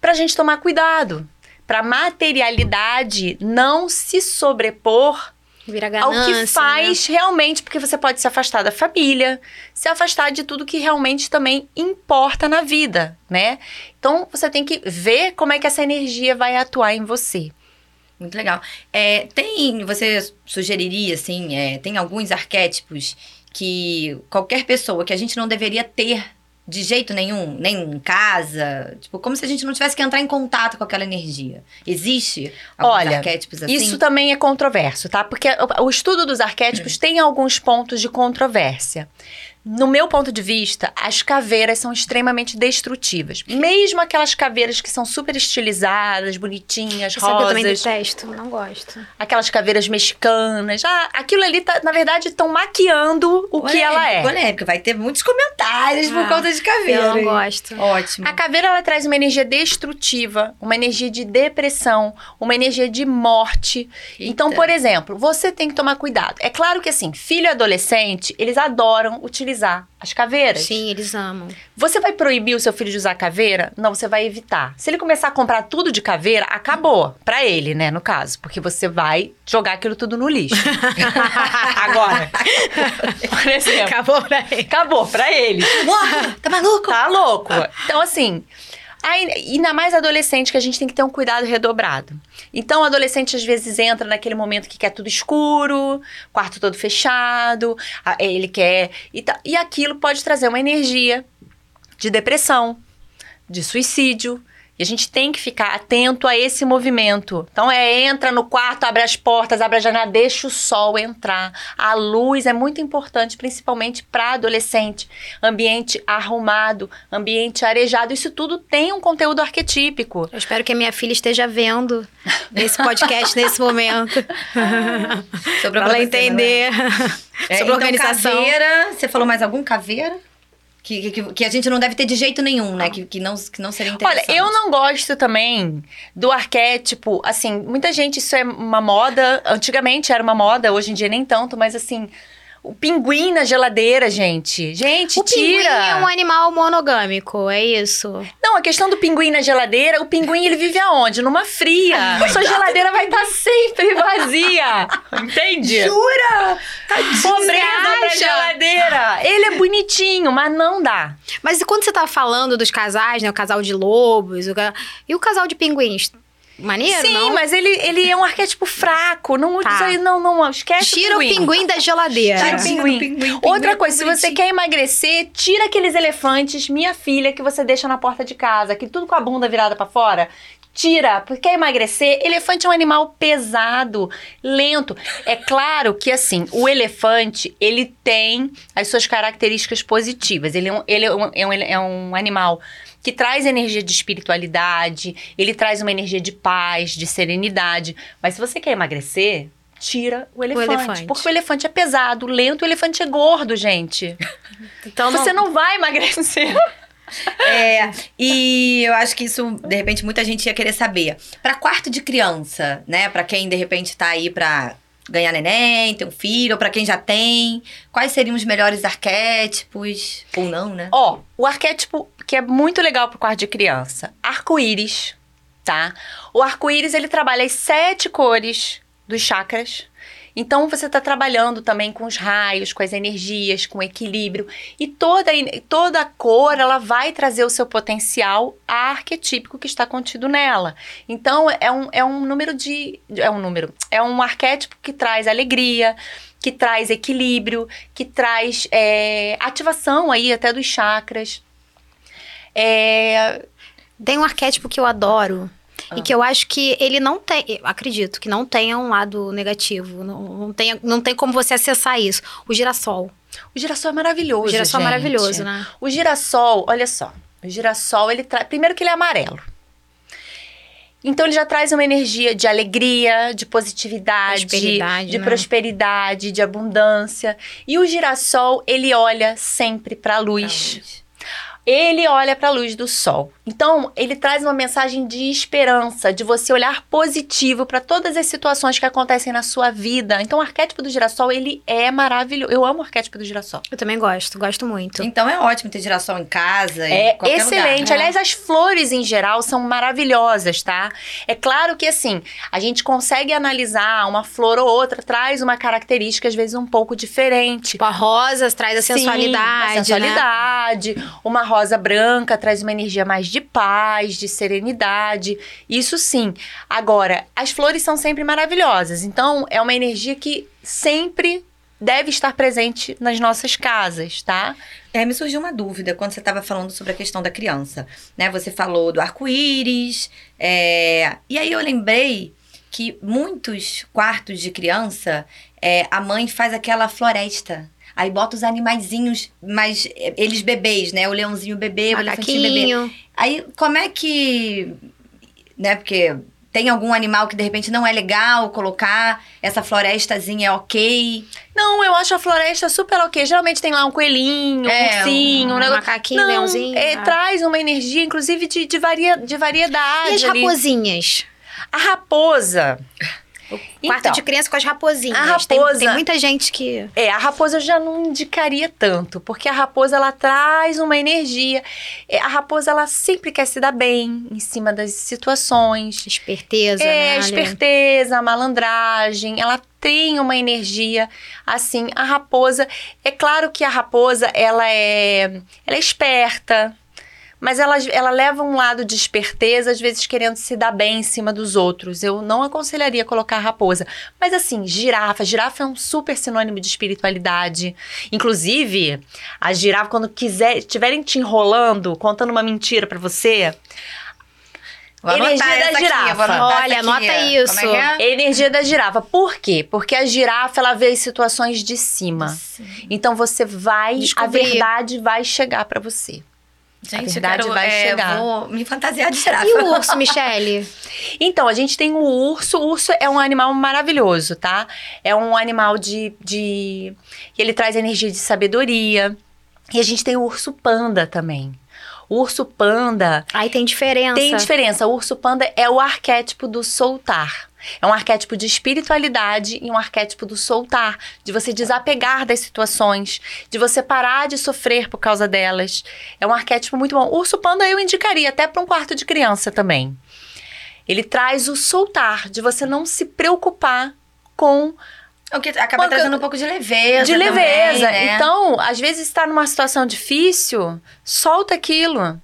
Pra gente tomar cuidado, pra materialidade não se sobrepor Vira ao ganância. que faz realmente, porque você pode se afastar da família, se afastar de tudo que realmente também importa na vida, né? Então você tem que ver como é que essa energia vai atuar em você. Muito legal. É, tem, você sugeriria, assim, é, tem alguns arquétipos que qualquer pessoa que a gente não deveria ter de jeito nenhum, nem em casa, tipo, como se a gente não tivesse que entrar em contato com aquela energia. Existe Olha, arquétipos assim? Isso também é controverso, tá? Porque o- o estudo dos arquétipos tem alguns pontos de controvérsia. No meu ponto de vista, as caveiras são extremamente destrutivas. Mesmo aquelas caveiras que são super estilizadas, bonitinhas, Sabe que eu também rosas. detesto, não gosto. aquelas caveiras mexicanas. Ah, aquilo ali, tá, na verdade, estão maquiando o que ela é. Polêmica, vai ter muitos comentários por Ah, conta de caveira. Eu não gosto. Ótimo. A caveira ela traz uma energia destrutiva, uma energia de depressão, uma energia de morte. Eita. Então, por exemplo, você tem que tomar cuidado. É claro que assim, filho e adolescente, eles adoram utilizar as caveiras. Sim, eles amam. Você vai proibir o seu filho de usar caveira? Não, você vai evitar. Se ele começar a comprar tudo de caveira, acabou. Pra ele, né, no caso. Porque você vai jogar aquilo tudo no lixo. Agora. Por exemplo. Acabou pra ele. Acabou pra ele. Morra! Tá maluco? Tá louco. Então, assim. Ainda mais adolescente, que a gente tem que ter um cuidado redobrado. Então, o adolescente às vezes entra naquele momento que quer tudo escuro, quarto todo fechado, a- ele quer. E, tá- e aquilo pode trazer uma energia de depressão, de suicídio. E a gente tem que ficar atento a esse movimento. Então é entra no quarto, abre as portas, abre a janela, deixa o sol entrar. A luz é muito importante, principalmente para adolescente. Ambiente arrumado, ambiente arejado, isso tudo tem um conteúdo arquetípico. Eu espero que a minha filha esteja vendo esse podcast nesse momento. Sobrou pra ela você, entender né? É, sobre então, organização. caveira, você falou mais algum caveira? Que, que, que a gente não deve ter de jeito nenhum, né? Que, que, não, que não seria Olha, interessante. eu não gosto também do arquétipo, assim, muita gente, isso é uma moda, antigamente era uma moda, hoje em dia nem tanto, mas assim, o pinguim na geladeira, gente. Gente, O pinguim tira. é um animal monogâmico, é isso. Não, a questão do pinguim na geladeira, o pinguim ele vive aonde? Numa fria. Sua geladeira vai estar sempre vazia. Entende? Jura? Pobreza da acha? geladeira. Ele é bonitinho, mas não dá. Mas e quando você tava falando dos casais, né? O casal de lobos, o e o casal de pinguins? Maneiro, Sim, não? mas ele, ele é um arquétipo fraco. Não, Tá. aí, não, não, esquece Tira o o pinguim da geladeira. Tira o pinguim. pinguim, pinguim Outra coisa, se você quer emagrecer, tira aqueles elefantes, minha filha, que você deixa na porta de casa, que tudo com a bunda virada pra fora. Tira, porque quer emagrecer? Elefante é um animal pesado, lento. É claro que, assim, o elefante, ele tem as suas características positivas. Ele é um, ele é um, é um, é um animal que traz energia de espiritualidade, ele traz uma energia de paz, de serenidade. Mas se você quer emagrecer, tira o elefante. elefante. Porque o elefante é pesado, lento, o elefante é gordo, gente. Então você não vai emagrecer. É, e eu acho que isso, de repente, muita gente ia querer saber. Pra quarto de criança, né? Pra quem, de repente, tá aí pra ganhar neném, ter um filho, ou pra quem já tem, quais seriam os melhores arquétipos? Ou não, né? Ó, o arquétipo que é muito legal pro quarto de criança, arco-íris, tá? O arco-íris ele trabalha as sete cores dos chakras. Então você está trabalhando também com os raios, com as energias, com o equilíbrio e toda toda cor ela vai trazer o seu potencial arquetípico que está contido nela. Então é um, é um número de é um número é um arquétipo que traz alegria, que traz equilíbrio, que traz é, ativação aí até dos chakras. É... Tem um arquétipo que eu adoro, ah. E que eu acho que ele não tem, acredito que não tenha um lado negativo, não, não, tem, não tem como você acessar isso. O girassol. O girassol é maravilhoso. O girassol gente. é maravilhoso, né? O girassol, olha só. O girassol, ele traz. Primeiro que ele é amarelo. Então ele já traz uma energia de alegria, de positividade, prosperidade, de né? prosperidade, de abundância. E o girassol, ele olha sempre para a luz ele olha para a luz do sol. Então, ele traz uma mensagem de esperança, de você olhar positivo para todas as situações que acontecem na sua vida. Então, o arquétipo do girassol, ele é maravilhoso. Eu amo o arquétipo do girassol. Eu também gosto, gosto muito. Então, é ótimo ter girassol em casa, É em excelente. Lugar, né? Aliás, as flores em geral são maravilhosas, tá? É claro que, assim, a gente consegue analisar uma flor ou outra, traz uma característica, às vezes, um pouco diferente. Tipo, a rosa traz a sensualidade. Sim, a sensualidade. Né? Uma rosa rosa branca traz uma energia mais de paz, de serenidade. Isso sim. Agora, as flores são sempre maravilhosas. Então, é uma energia que sempre deve estar presente nas nossas casas, tá? É, me surgiu uma dúvida quando você estava falando sobre a questão da criança, né? Você falou do arco-íris, é... e aí eu lembrei que muitos quartos de criança, é, a mãe faz aquela floresta, Aí bota os animaizinhos, mas eh, eles bebês, né? O leãozinho bebê, o elefantinho bebê. Aí como é que. Né? Porque tem algum animal que de repente não é legal colocar, essa florestazinha é ok. Não, eu acho a floresta super ok. Geralmente tem lá um coelhinho, é, um ursinho, um, um macaquinho, não, leãozinho. É, ah. Traz uma energia, inclusive, de, de, varia, de variedade. E as ali. raposinhas? A raposa. O quarto então, de criança com as raposinhas. A raposa, tem, tem, muita gente que. É, a raposa eu já não indicaria tanto, porque a raposa ela traz uma energia. É, a raposa ela sempre quer se dar bem em cima das situações. Esperteza, é, né? Esperteza, malandragem. Ela tem uma energia assim. A raposa, é claro que a raposa ela é, ela é esperta mas ela, ela leva um lado de esperteza, às vezes querendo se dar bem em cima dos outros. Eu não aconselharia colocar raposa. Mas assim, girafa. Girafa é um super sinônimo de espiritualidade. Inclusive, a girafa, quando quiser, estiverem te enrolando, contando uma mentira para você, Vou energia da girafa. Aqui, Olha, anota é isso. É é? Energia da girafa. Por quê? Porque a girafa ela vê as situações de cima. Sim. Então você vai, Descobrir. a verdade vai chegar para você. Gente, a verdade quero, vai é, chegar. Vou me fantasiar de girafa. E o urso, Michele? então, a gente tem o urso. O urso é um animal maravilhoso, tá? É um animal de. de... Ele traz energia de sabedoria. E a gente tem o urso panda também. O urso panda. Aí tem diferença. Tem diferença. O urso panda é o arquétipo do soltar. É um arquétipo de espiritualidade e um arquétipo do soltar, de você desapegar das situações, de você parar de sofrer por causa delas. É um arquétipo muito bom. O urso panda eu indicaria até para um quarto de criança também. Ele traz o soltar, de você não se preocupar com o que acaba trazendo um pouco de leveza. De leveza. Também, né? Então, às vezes está numa situação difícil, solta aquilo.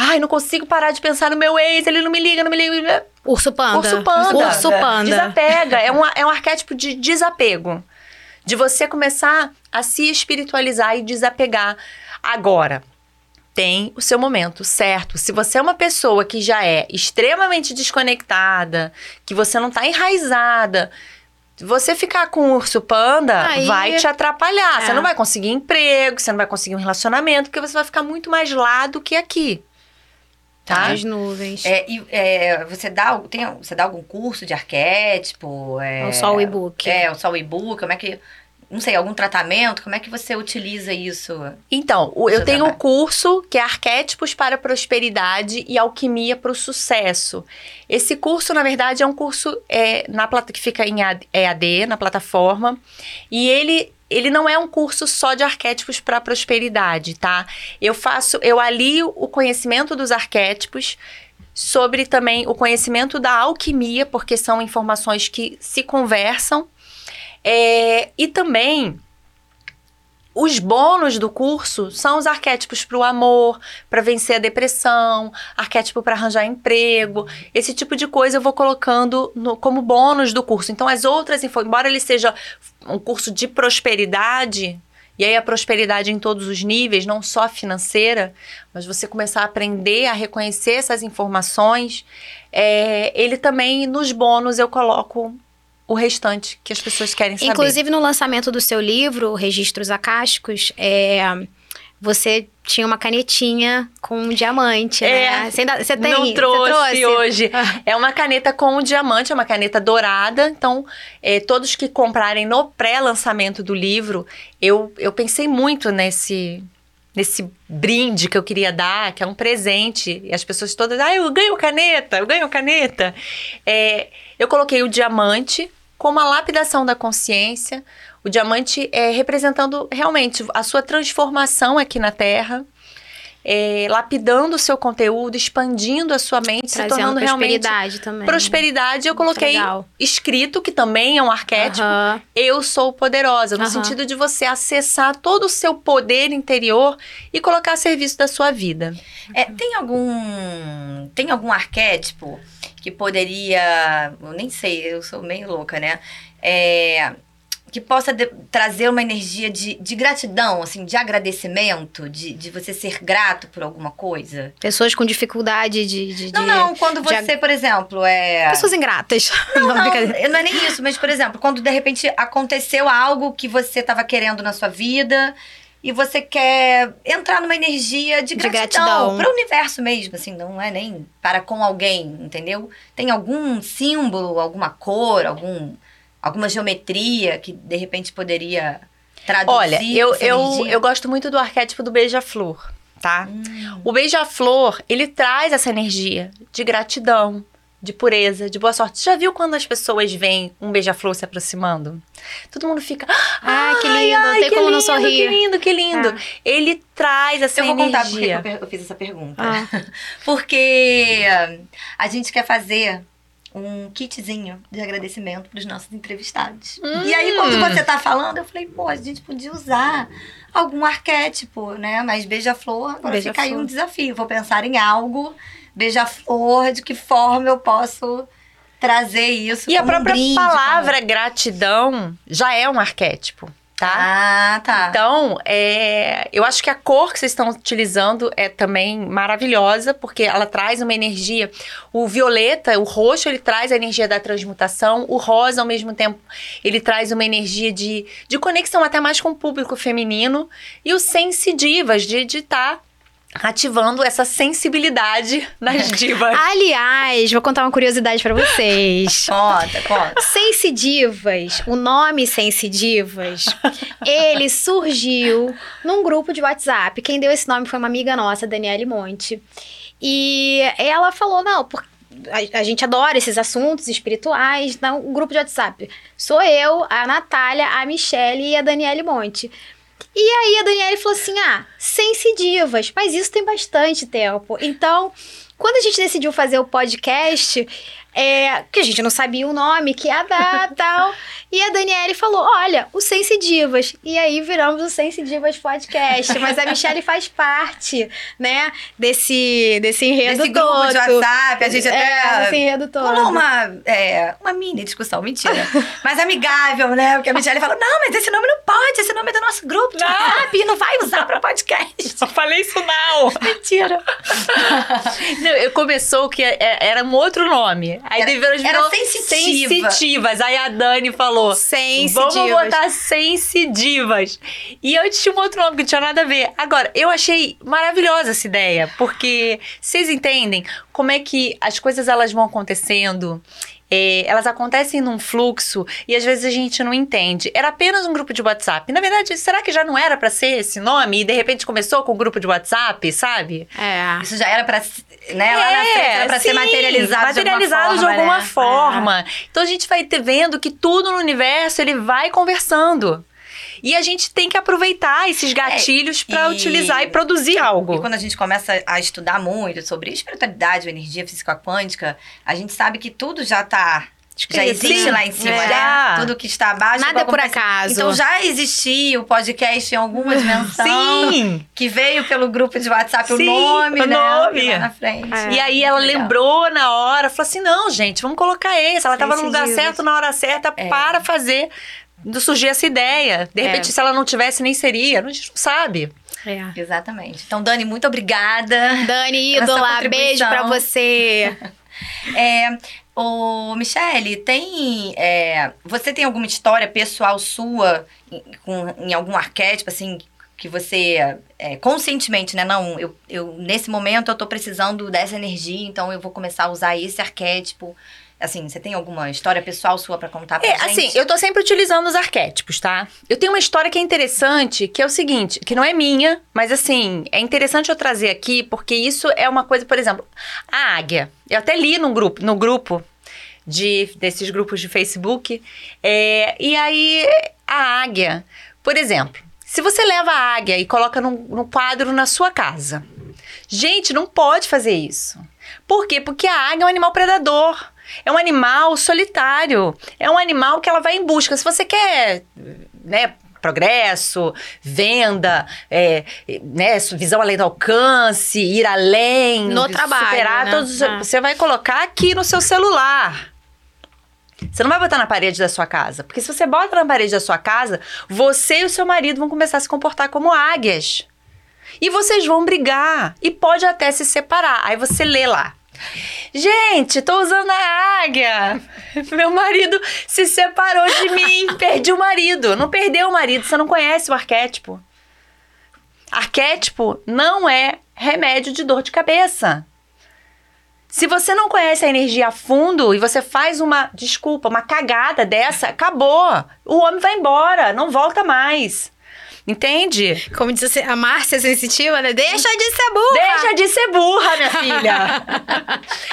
Ai, não consigo parar de pensar no meu ex, ele não me liga, não me liga. Urso panda. Urso panda. Urso panda. Desapega. É um, é um arquétipo de desapego. De você começar a se espiritualizar e desapegar. Agora, tem o seu momento certo. Se você é uma pessoa que já é extremamente desconectada, que você não está enraizada, você ficar com o urso panda Aí, vai te atrapalhar. É. Você não vai conseguir emprego, você não vai conseguir um relacionamento, porque você vai ficar muito mais lá do que aqui tá? As nuvens. É, e, é, você, dá, tem, você dá algum curso de arquétipo? É, ou só o e-book? É, ou só o e-book? Como é que... não sei, algum tratamento? Como é que você utiliza isso? Então, o- eu tenho um trabalho. curso que é Arquétipos para a Prosperidade e Alquimia para o Sucesso. Esse curso, na verdade, é um curso é, na plata que fica em A- EAD, na plataforma, e ele. Ele não é um curso só de arquétipos para prosperidade, tá? Eu faço, eu alio o conhecimento dos arquétipos sobre também o conhecimento da alquimia, porque são informações que se conversam. É, e também os bônus do curso são os arquétipos para o amor, para vencer a depressão, arquétipo para arranjar emprego, esse tipo de coisa eu vou colocando no- como bônus do curso. Então, as outras, embora ele seja um curso de prosperidade, e aí a prosperidade em todos os níveis, não só financeira, mas você começar a aprender a reconhecer essas informações, é, ele também, nos bônus, eu coloco o restante que as pessoas querem saber. Inclusive, no lançamento do seu livro, Registros Acásticos, é, você tinha uma canetinha com um diamante, É, né? Você, ainda, você tem? não você trouxe, hoje. Ah. É uma caneta com um diamante, é uma caneta dourada. Então, é, todos que comprarem no pré-lançamento do livro, eu, eu pensei muito nesse nesse brinde que eu queria dar, que é um presente. E as pessoas todas, ah, eu ganho caneta, eu ganho caneta. É, eu coloquei o diamante como a lapidação da consciência. O diamante é representando realmente a sua transformação aqui na Terra. É, lapidando o seu conteúdo, expandindo a sua mente, se Trazendo tornando realmente prosperidade também. prosperidade. Eu coloquei legal. escrito, que também é um arquétipo. Eu sou poderosa, no sentido de você acessar todo o seu poder interior e colocar a serviço da sua vida. É, tem algum tem algum arquétipo que poderia, eu nem sei, eu sou meio louca, né? É, que possa de- trazer uma energia de, de gratidão, assim, de agradecimento, de, de você ser grato por alguma coisa? Pessoas com dificuldade de. de- Não, não, quando você, por exemplo, é. Pessoas ingratas. Não, não, brincadeira. não é nem isso, mas, por exemplo, quando de repente aconteceu algo que você estava querendo na sua vida e você quer entrar numa energia de gratidão. para o universo mesmo, assim, não é nem para com alguém, entendeu? Tem algum símbolo, alguma cor, algum, alguma geometria que de repente poderia traduzir Olha, eu, eu, energia? eu gosto muito do arquétipo do beija-flor, tá? Hum. O beija-flor, ele traz essa energia de gratidão, de pureza, de boa sorte. Já viu quando as pessoas veem um beija-flor se aproximando? Todo mundo fica. Ai, que "Ai, lindo, ai, não tem como não lindo, sorrir." Que lindo, que lindo. Ele traz essa Eu vou contar porque energia. eu per- eu fiz essa pergunta. Ah. Porque a gente quer fazer um kitzinho de agradecimento para os nossos entrevistados. E aí, quando você tá falando, eu falei, pô, a gente podia usar algum arquétipo, né? Mas beija-flor, agora fica aí um desafio. Vou pensar em algo, beija-flor, de que forma eu posso trazer isso E a como própria brinde, palavra gratidão já é um arquétipo, tá? Ah, tá. Então, é, eu acho que a cor que vocês estão utilizando é também maravilhosa, porque ela traz uma energia. O violeta, o roxo, ele traz a energia da transmutação. O rosa, ao mesmo tempo, ele traz uma energia de, de conexão até mais com o público feminino. E o sensidivas, de estar ativando essa sensibilidade nas divas. Aliás, vou contar uma curiosidade pra vocês. Conta, conta. Sensidivas, o nome Sensidivas, ele surgiu num grupo de WhatsApp. Quem deu esse nome foi uma amiga nossa, Daniele Monte. E ela falou: não, por- a, a gente adora esses assuntos espirituais. Então, um grupo de WhatsApp. Sou eu, a Natália, a Michelle e a Daniele Monte. E aí a Daniele falou assim: ah, sensidivas, mas isso tem bastante tempo. Então, quando a gente decidiu fazer o podcast, é, que a gente não sabia o nome, que ia dar tal. E a Daniele falou: olha, o Sensidivas. E aí viramos o Sensidivas Podcast. Mas a Michelle faz parte, né, desse, desse enredo Desse grupo todo. de WhatsApp, a gente É, até desse enredo todo. Rolou uma, é, uma mini discussão, mentira. mas amigável, né? Porque a Michelle falou: não, mas esse nome não pode, esse nome é do nosso grupo de WhatsApp, não vai usar pra podcast. Só falei isso não! Mentira. Não, eu- começou que é- era um outro nome. Aí Era- virou, era sensitiva. sensitivas. Aí a Dani falou: Sensidivas. Vamos botar sensidivas. E eu tinha um outro nome que não tinha nada a ver. Agora, eu achei maravilhosa essa ideia, porque vocês entendem como é que as coisas elas vão acontecendo é, elas acontecem num fluxo e às vezes a gente não entende. Era apenas um grupo de WhatsApp. Na verdade, será que já não era para ser esse nome e de repente começou com um grupo de WhatsApp, sabe? É. Isso já era pra, né, lá na frente, era pra ser materializado, materializado de alguma forma. de alguma né? forma. Então a gente vai ter vendo que tudo no universo ele vai conversando. E a gente tem que aproveitar esses gatilhos pra É, e- utilizar e produzir algo. E quando a gente começa a estudar muito sobre espiritualidade, energia física quântica, a gente sabe que tudo já tá. Já existe né? lá em cima, É. né? Tudo que está abaixo. Nada é por acaso. Então já existia o podcast em alguma dimensão. Sim! Que veio pelo grupo de WhatsApp, o Sim, nome, o né? nome. Lá na frente. É. E aí ela Legal. lembrou na hora, falou assim: não, gente, vamos colocar esse. Ela estava no lugar certo, na hora certa, É. para fazer. Surgir essa ideia. De É. repente, se ela não tivesse, nem seria. A gente não sabe. É. Exatamente. Então, Dani, muito obrigada. Dani, ídola, beijo pra você. É, ô, Michele, tem. é, você tem alguma história pessoal sua em, com, em algum arquétipo, assim, que você é, conscientemente, né? Não, eu, eu nesse momento eu tô precisando dessa energia, então eu vou começar a usar esse arquétipo. Assim, você tem alguma história pessoal sua pra contar pra É, gente? assim, eu tô sempre utilizando os arquétipos, tá? Eu tenho uma história que é interessante, que é o seguinte, que não é minha, mas assim, é interessante eu trazer aqui, porque isso é uma coisa, por exemplo, a águia. Eu até li num grupo, no grupo de, desses grupos de Facebook, é, e aí a águia, por exemplo, se você leva a águia e coloca num, num quadro na sua casa, gente, não pode fazer isso. Por quê? Porque a águia é um animal predador. É um animal solitário. É um animal que ela vai em busca. Se você quer, né, progresso, venda, é, né, visão além do alcance, ir além, No trabalho, superar né? todos os, Ah. Você vai colocar aqui no seu celular. Você não vai botar na parede da sua casa. Porque se você bota na parede da sua casa, você e o seu marido vão começar a se comportar como águias. E vocês vão brigar. E pode até se separar. Aí você lê lá. Gente, tô usando a águia. Meu marido se separou de mim. Perdi o marido. Não perdeu o marido, você não conhece o arquétipo. Arquétipo não é remédio de dor de cabeça. Se você não conhece a energia a fundo e você faz uma, desculpa, uma cagada dessa, acabou. O homem vai embora, não volta mais. Entende? Como disse a Márcia sensitiva, né? Deixa de ser burra. Deixa de ser burra, minha filha.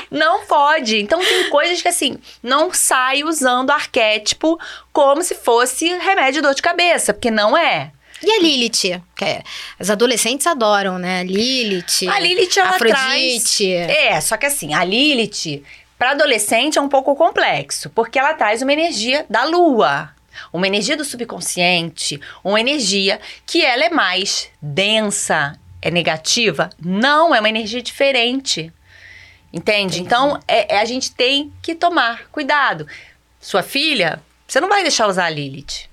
não pode. Então tem coisas que assim, não sai usando arquétipo como se fosse remédio de dor de cabeça, porque não é. E a Lilith? Que é- as adolescentes adoram, né? Lilith. A Lilith ela Afrodite. traz. É, só que assim, a Lilith para adolescente é um pouco complexo, porque ela traz uma energia da lua. Uma energia do subconsciente, uma energia que ela é mais densa, é negativa, não é uma energia diferente. Entende? Então, é, é- a gente tem que tomar cuidado. Sua filha, você não vai deixar usar a Lilith.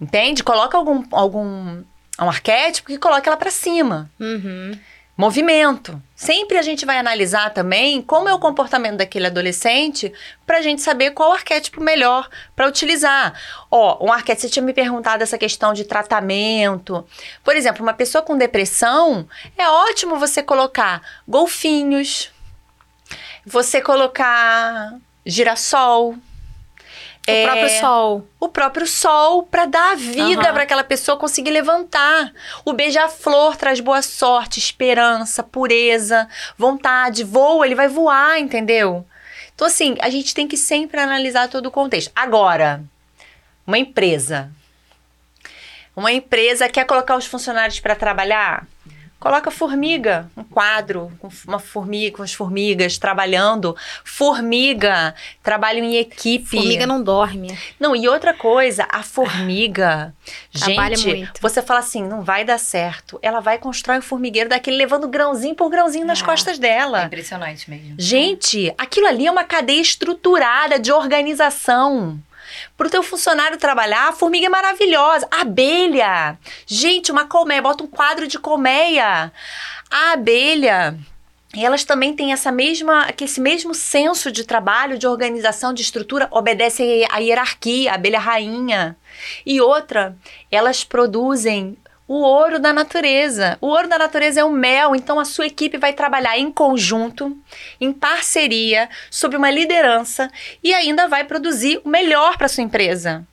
Entende? Coloca algum, algum um arquétipo que coloque ela para cima Uhum. movimento. Sempre a gente vai analisar também como é o comportamento daquele adolescente para a gente saber qual arquétipo melhor para utilizar. Ó, um arquétipo, você tinha me perguntado essa questão de tratamento. Por exemplo, uma pessoa com depressão, é ótimo você colocar golfinhos, você colocar girassol. O é, próprio sol. o próprio sol para dar vida Aham. para aquela pessoa conseguir levantar. O beija-flor traz boa sorte, esperança, pureza, vontade, voa, ele vai voar, entendeu? Então assim, a gente tem que sempre analisar todo o contexto. Agora, uma empresa. Uma empresa quer colocar os funcionários para trabalhar? Coloca formiga, um quadro com uma formiga, com as formigas trabalhando. Formiga, trabalho em equipe. Formiga não dorme. Não, e outra coisa, a formiga. Trabalha gente, muito. você fala assim, não vai dar certo. Ela vai constrói um formigueiro daquele levando grãozinho por grãozinho nas É. costas É dela. impressionante mesmo. Gente, aquilo ali é uma cadeia estruturada de organização. Pro teu funcionário trabalhar, a formiga é maravilhosa. A abelha. Gente, uma colmeia, bota um quadro de colmeia. A abelha, elas também têm essa mesma, esse mesmo senso de trabalho, de organização, de estrutura, obedece à hierarquia, a abelha rainha. E outra, elas produzem o ouro da natureza. O ouro da natureza é o mel, então a sua equipe vai trabalhar em conjunto, em parceria, sob uma liderança e ainda vai produzir o melhor para sua empresa.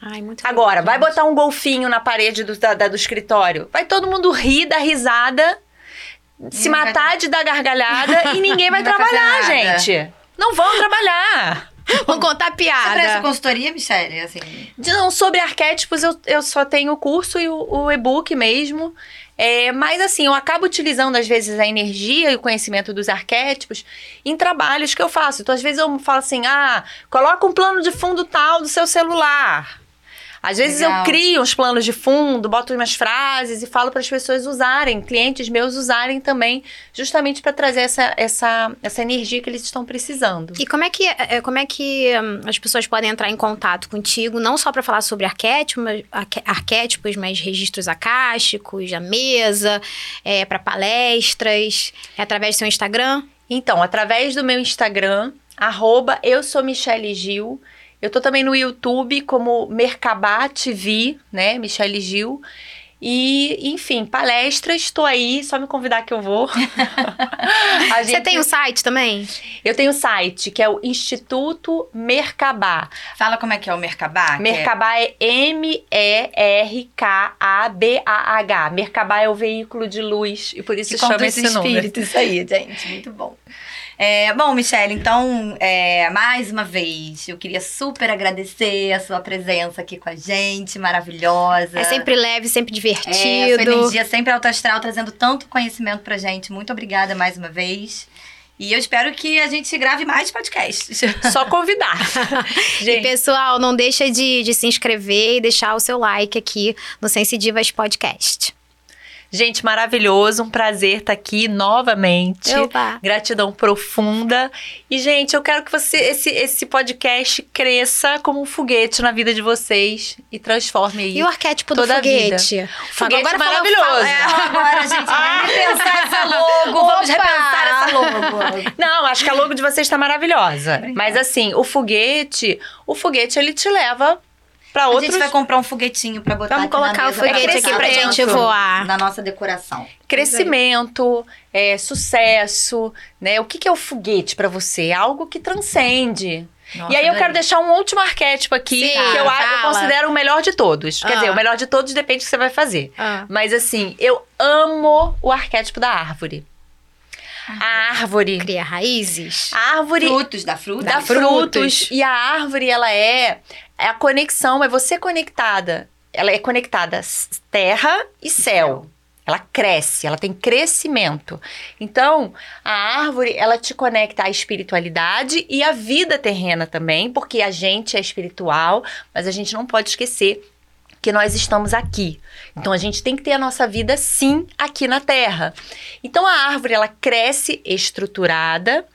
Ai, muito Agora, vai botar um golfinho na parede do, da- da- do escritório. Vai todo mundo rir, dar risada, se Não matar de dar gargalhada e ninguém vai vai trabalhar, gente. Não vão trabalhar. Vamos contar Você presta piada. consultoria, Michelle? Assim, Não, sobre arquétipos, eu, eu só tenho o curso e o, o e-book mesmo. É, mas assim, eu acabo utilizando às vezes a energia e o conhecimento dos arquétipos em trabalhos que eu faço. Então, às vezes eu falo assim: ah, coloca um plano de fundo tal do seu celular. Às vezes Legal. eu crio uns planos de fundo, boto umas frases e falo para as pessoas usarem, clientes meus usarem também, justamente para trazer essa, essa, essa energia que eles estão precisando. E como é que, é, como é que hum, as pessoas podem entrar em contato contigo, não só para falar sobre arquétipos, arquétipos, mas registros acásticos, a mesa, é, para palestras, é através do seu Instagram? Então, através do meu Instagram, arroba eu sou Michele Gil. Eu tô também no YouTube como Mercabá TV, né? Michele Gil. E, enfim, palestras, estou aí, só me convidar que eu vou. A Você gente- tem o site também? Eu tenho o site, que é o Instituto Mercabá. fala como é que é o Mercabá. é- Mercabá é M-E-R-K-A-B-A-H. Mercabá é o veículo de luz, e por isso que chama esse nome. espírito, isso aí, gente. Muito bom. É, bom, Michelle, então, é, mais uma vez, eu queria super agradecer a sua presença aqui com a gente, maravilhosa. É sempre leve, sempre É, sua divertido. energia sempre alto astral, trazendo tanto conhecimento pra gente. Muito obrigada mais uma vez. E eu espero que a gente grave mais podcasts. Só convidar. E pessoal, não deixa de, de se inscrever e deixar o seu like aqui no Sense Divas Podcast. Gente, maravilhoso, um prazer estar aqui novamente. Opa. Gratidão profunda. E, gente, eu quero que você esse, esse podcast cresça como um foguete na vida de vocês e transforme aí. E o arquétipo do foguete? Foguete Agora maravilhoso. fala- é. Agora, gente, vamos repensar essa logo. Vamos Opa! repensar essa logo. Não, acho que a logo de vocês está maravilhosa. Obrigada. Mas assim, o foguete, o foguete ele te leva para A outros gente vai comprar um foguetinho pra botar Vamos aqui na colocar o foguete aqui pra gente voar. Na nossa decoração. crescimento, é, sucesso, né? O que, que é o foguete para você? É Algo que transcende. Nossa, e aí eu queu deixar um último arquétipo aqui, Sim, que eu, eu considero o melhor de todos. Quer Ah. dizer, o melhor de todos depende do que você vai fazer. Ah. Mas assim, eu amo o arquétipo da árvore. A árvore. Cria raízes. A árvore Frutos da fruta. dá frutos. E a árvore, ela é, é a conexão, é você conectada. Ela é conectada terra e céu. Ela cresce, ela tem crescimento. Então, a árvore, ela te conecta à espiritualidade e à vida terrena também, porque a gente é espiritual, mas a gente não pode esquecer que nós estamos aqui. Então a gente tem que ter a nossa vida sim aqui na Terra. Então a árvore ela cresce estruturada,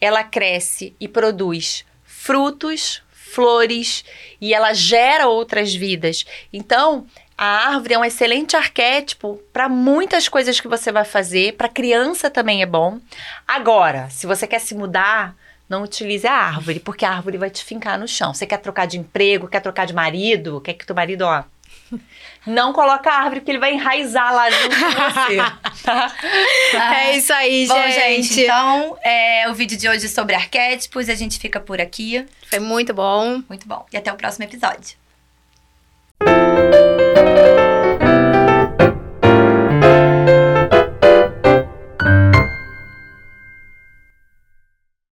ela cresce e produz frutos, flores e ela gera outras vidas. Então a árvore é um excelente arquétipo para muitas coisas que você vai fazer. Para criança também é bom. Agora, se você quer se mudar, não utilize a árvore, porque a árvore vai te fincar no chão. Você quer trocar de emprego, quer trocar de marido, quer que teu marido, ó, não coloca a árvore, porque ele vai enraizar lá junto com você, tá? É isso aí, Bom, gente. gente, então é o vídeo de hoje sobre arquétipos. A gente fica por aqui. Foi muito bom. Muito bom. E até o próximo episódio.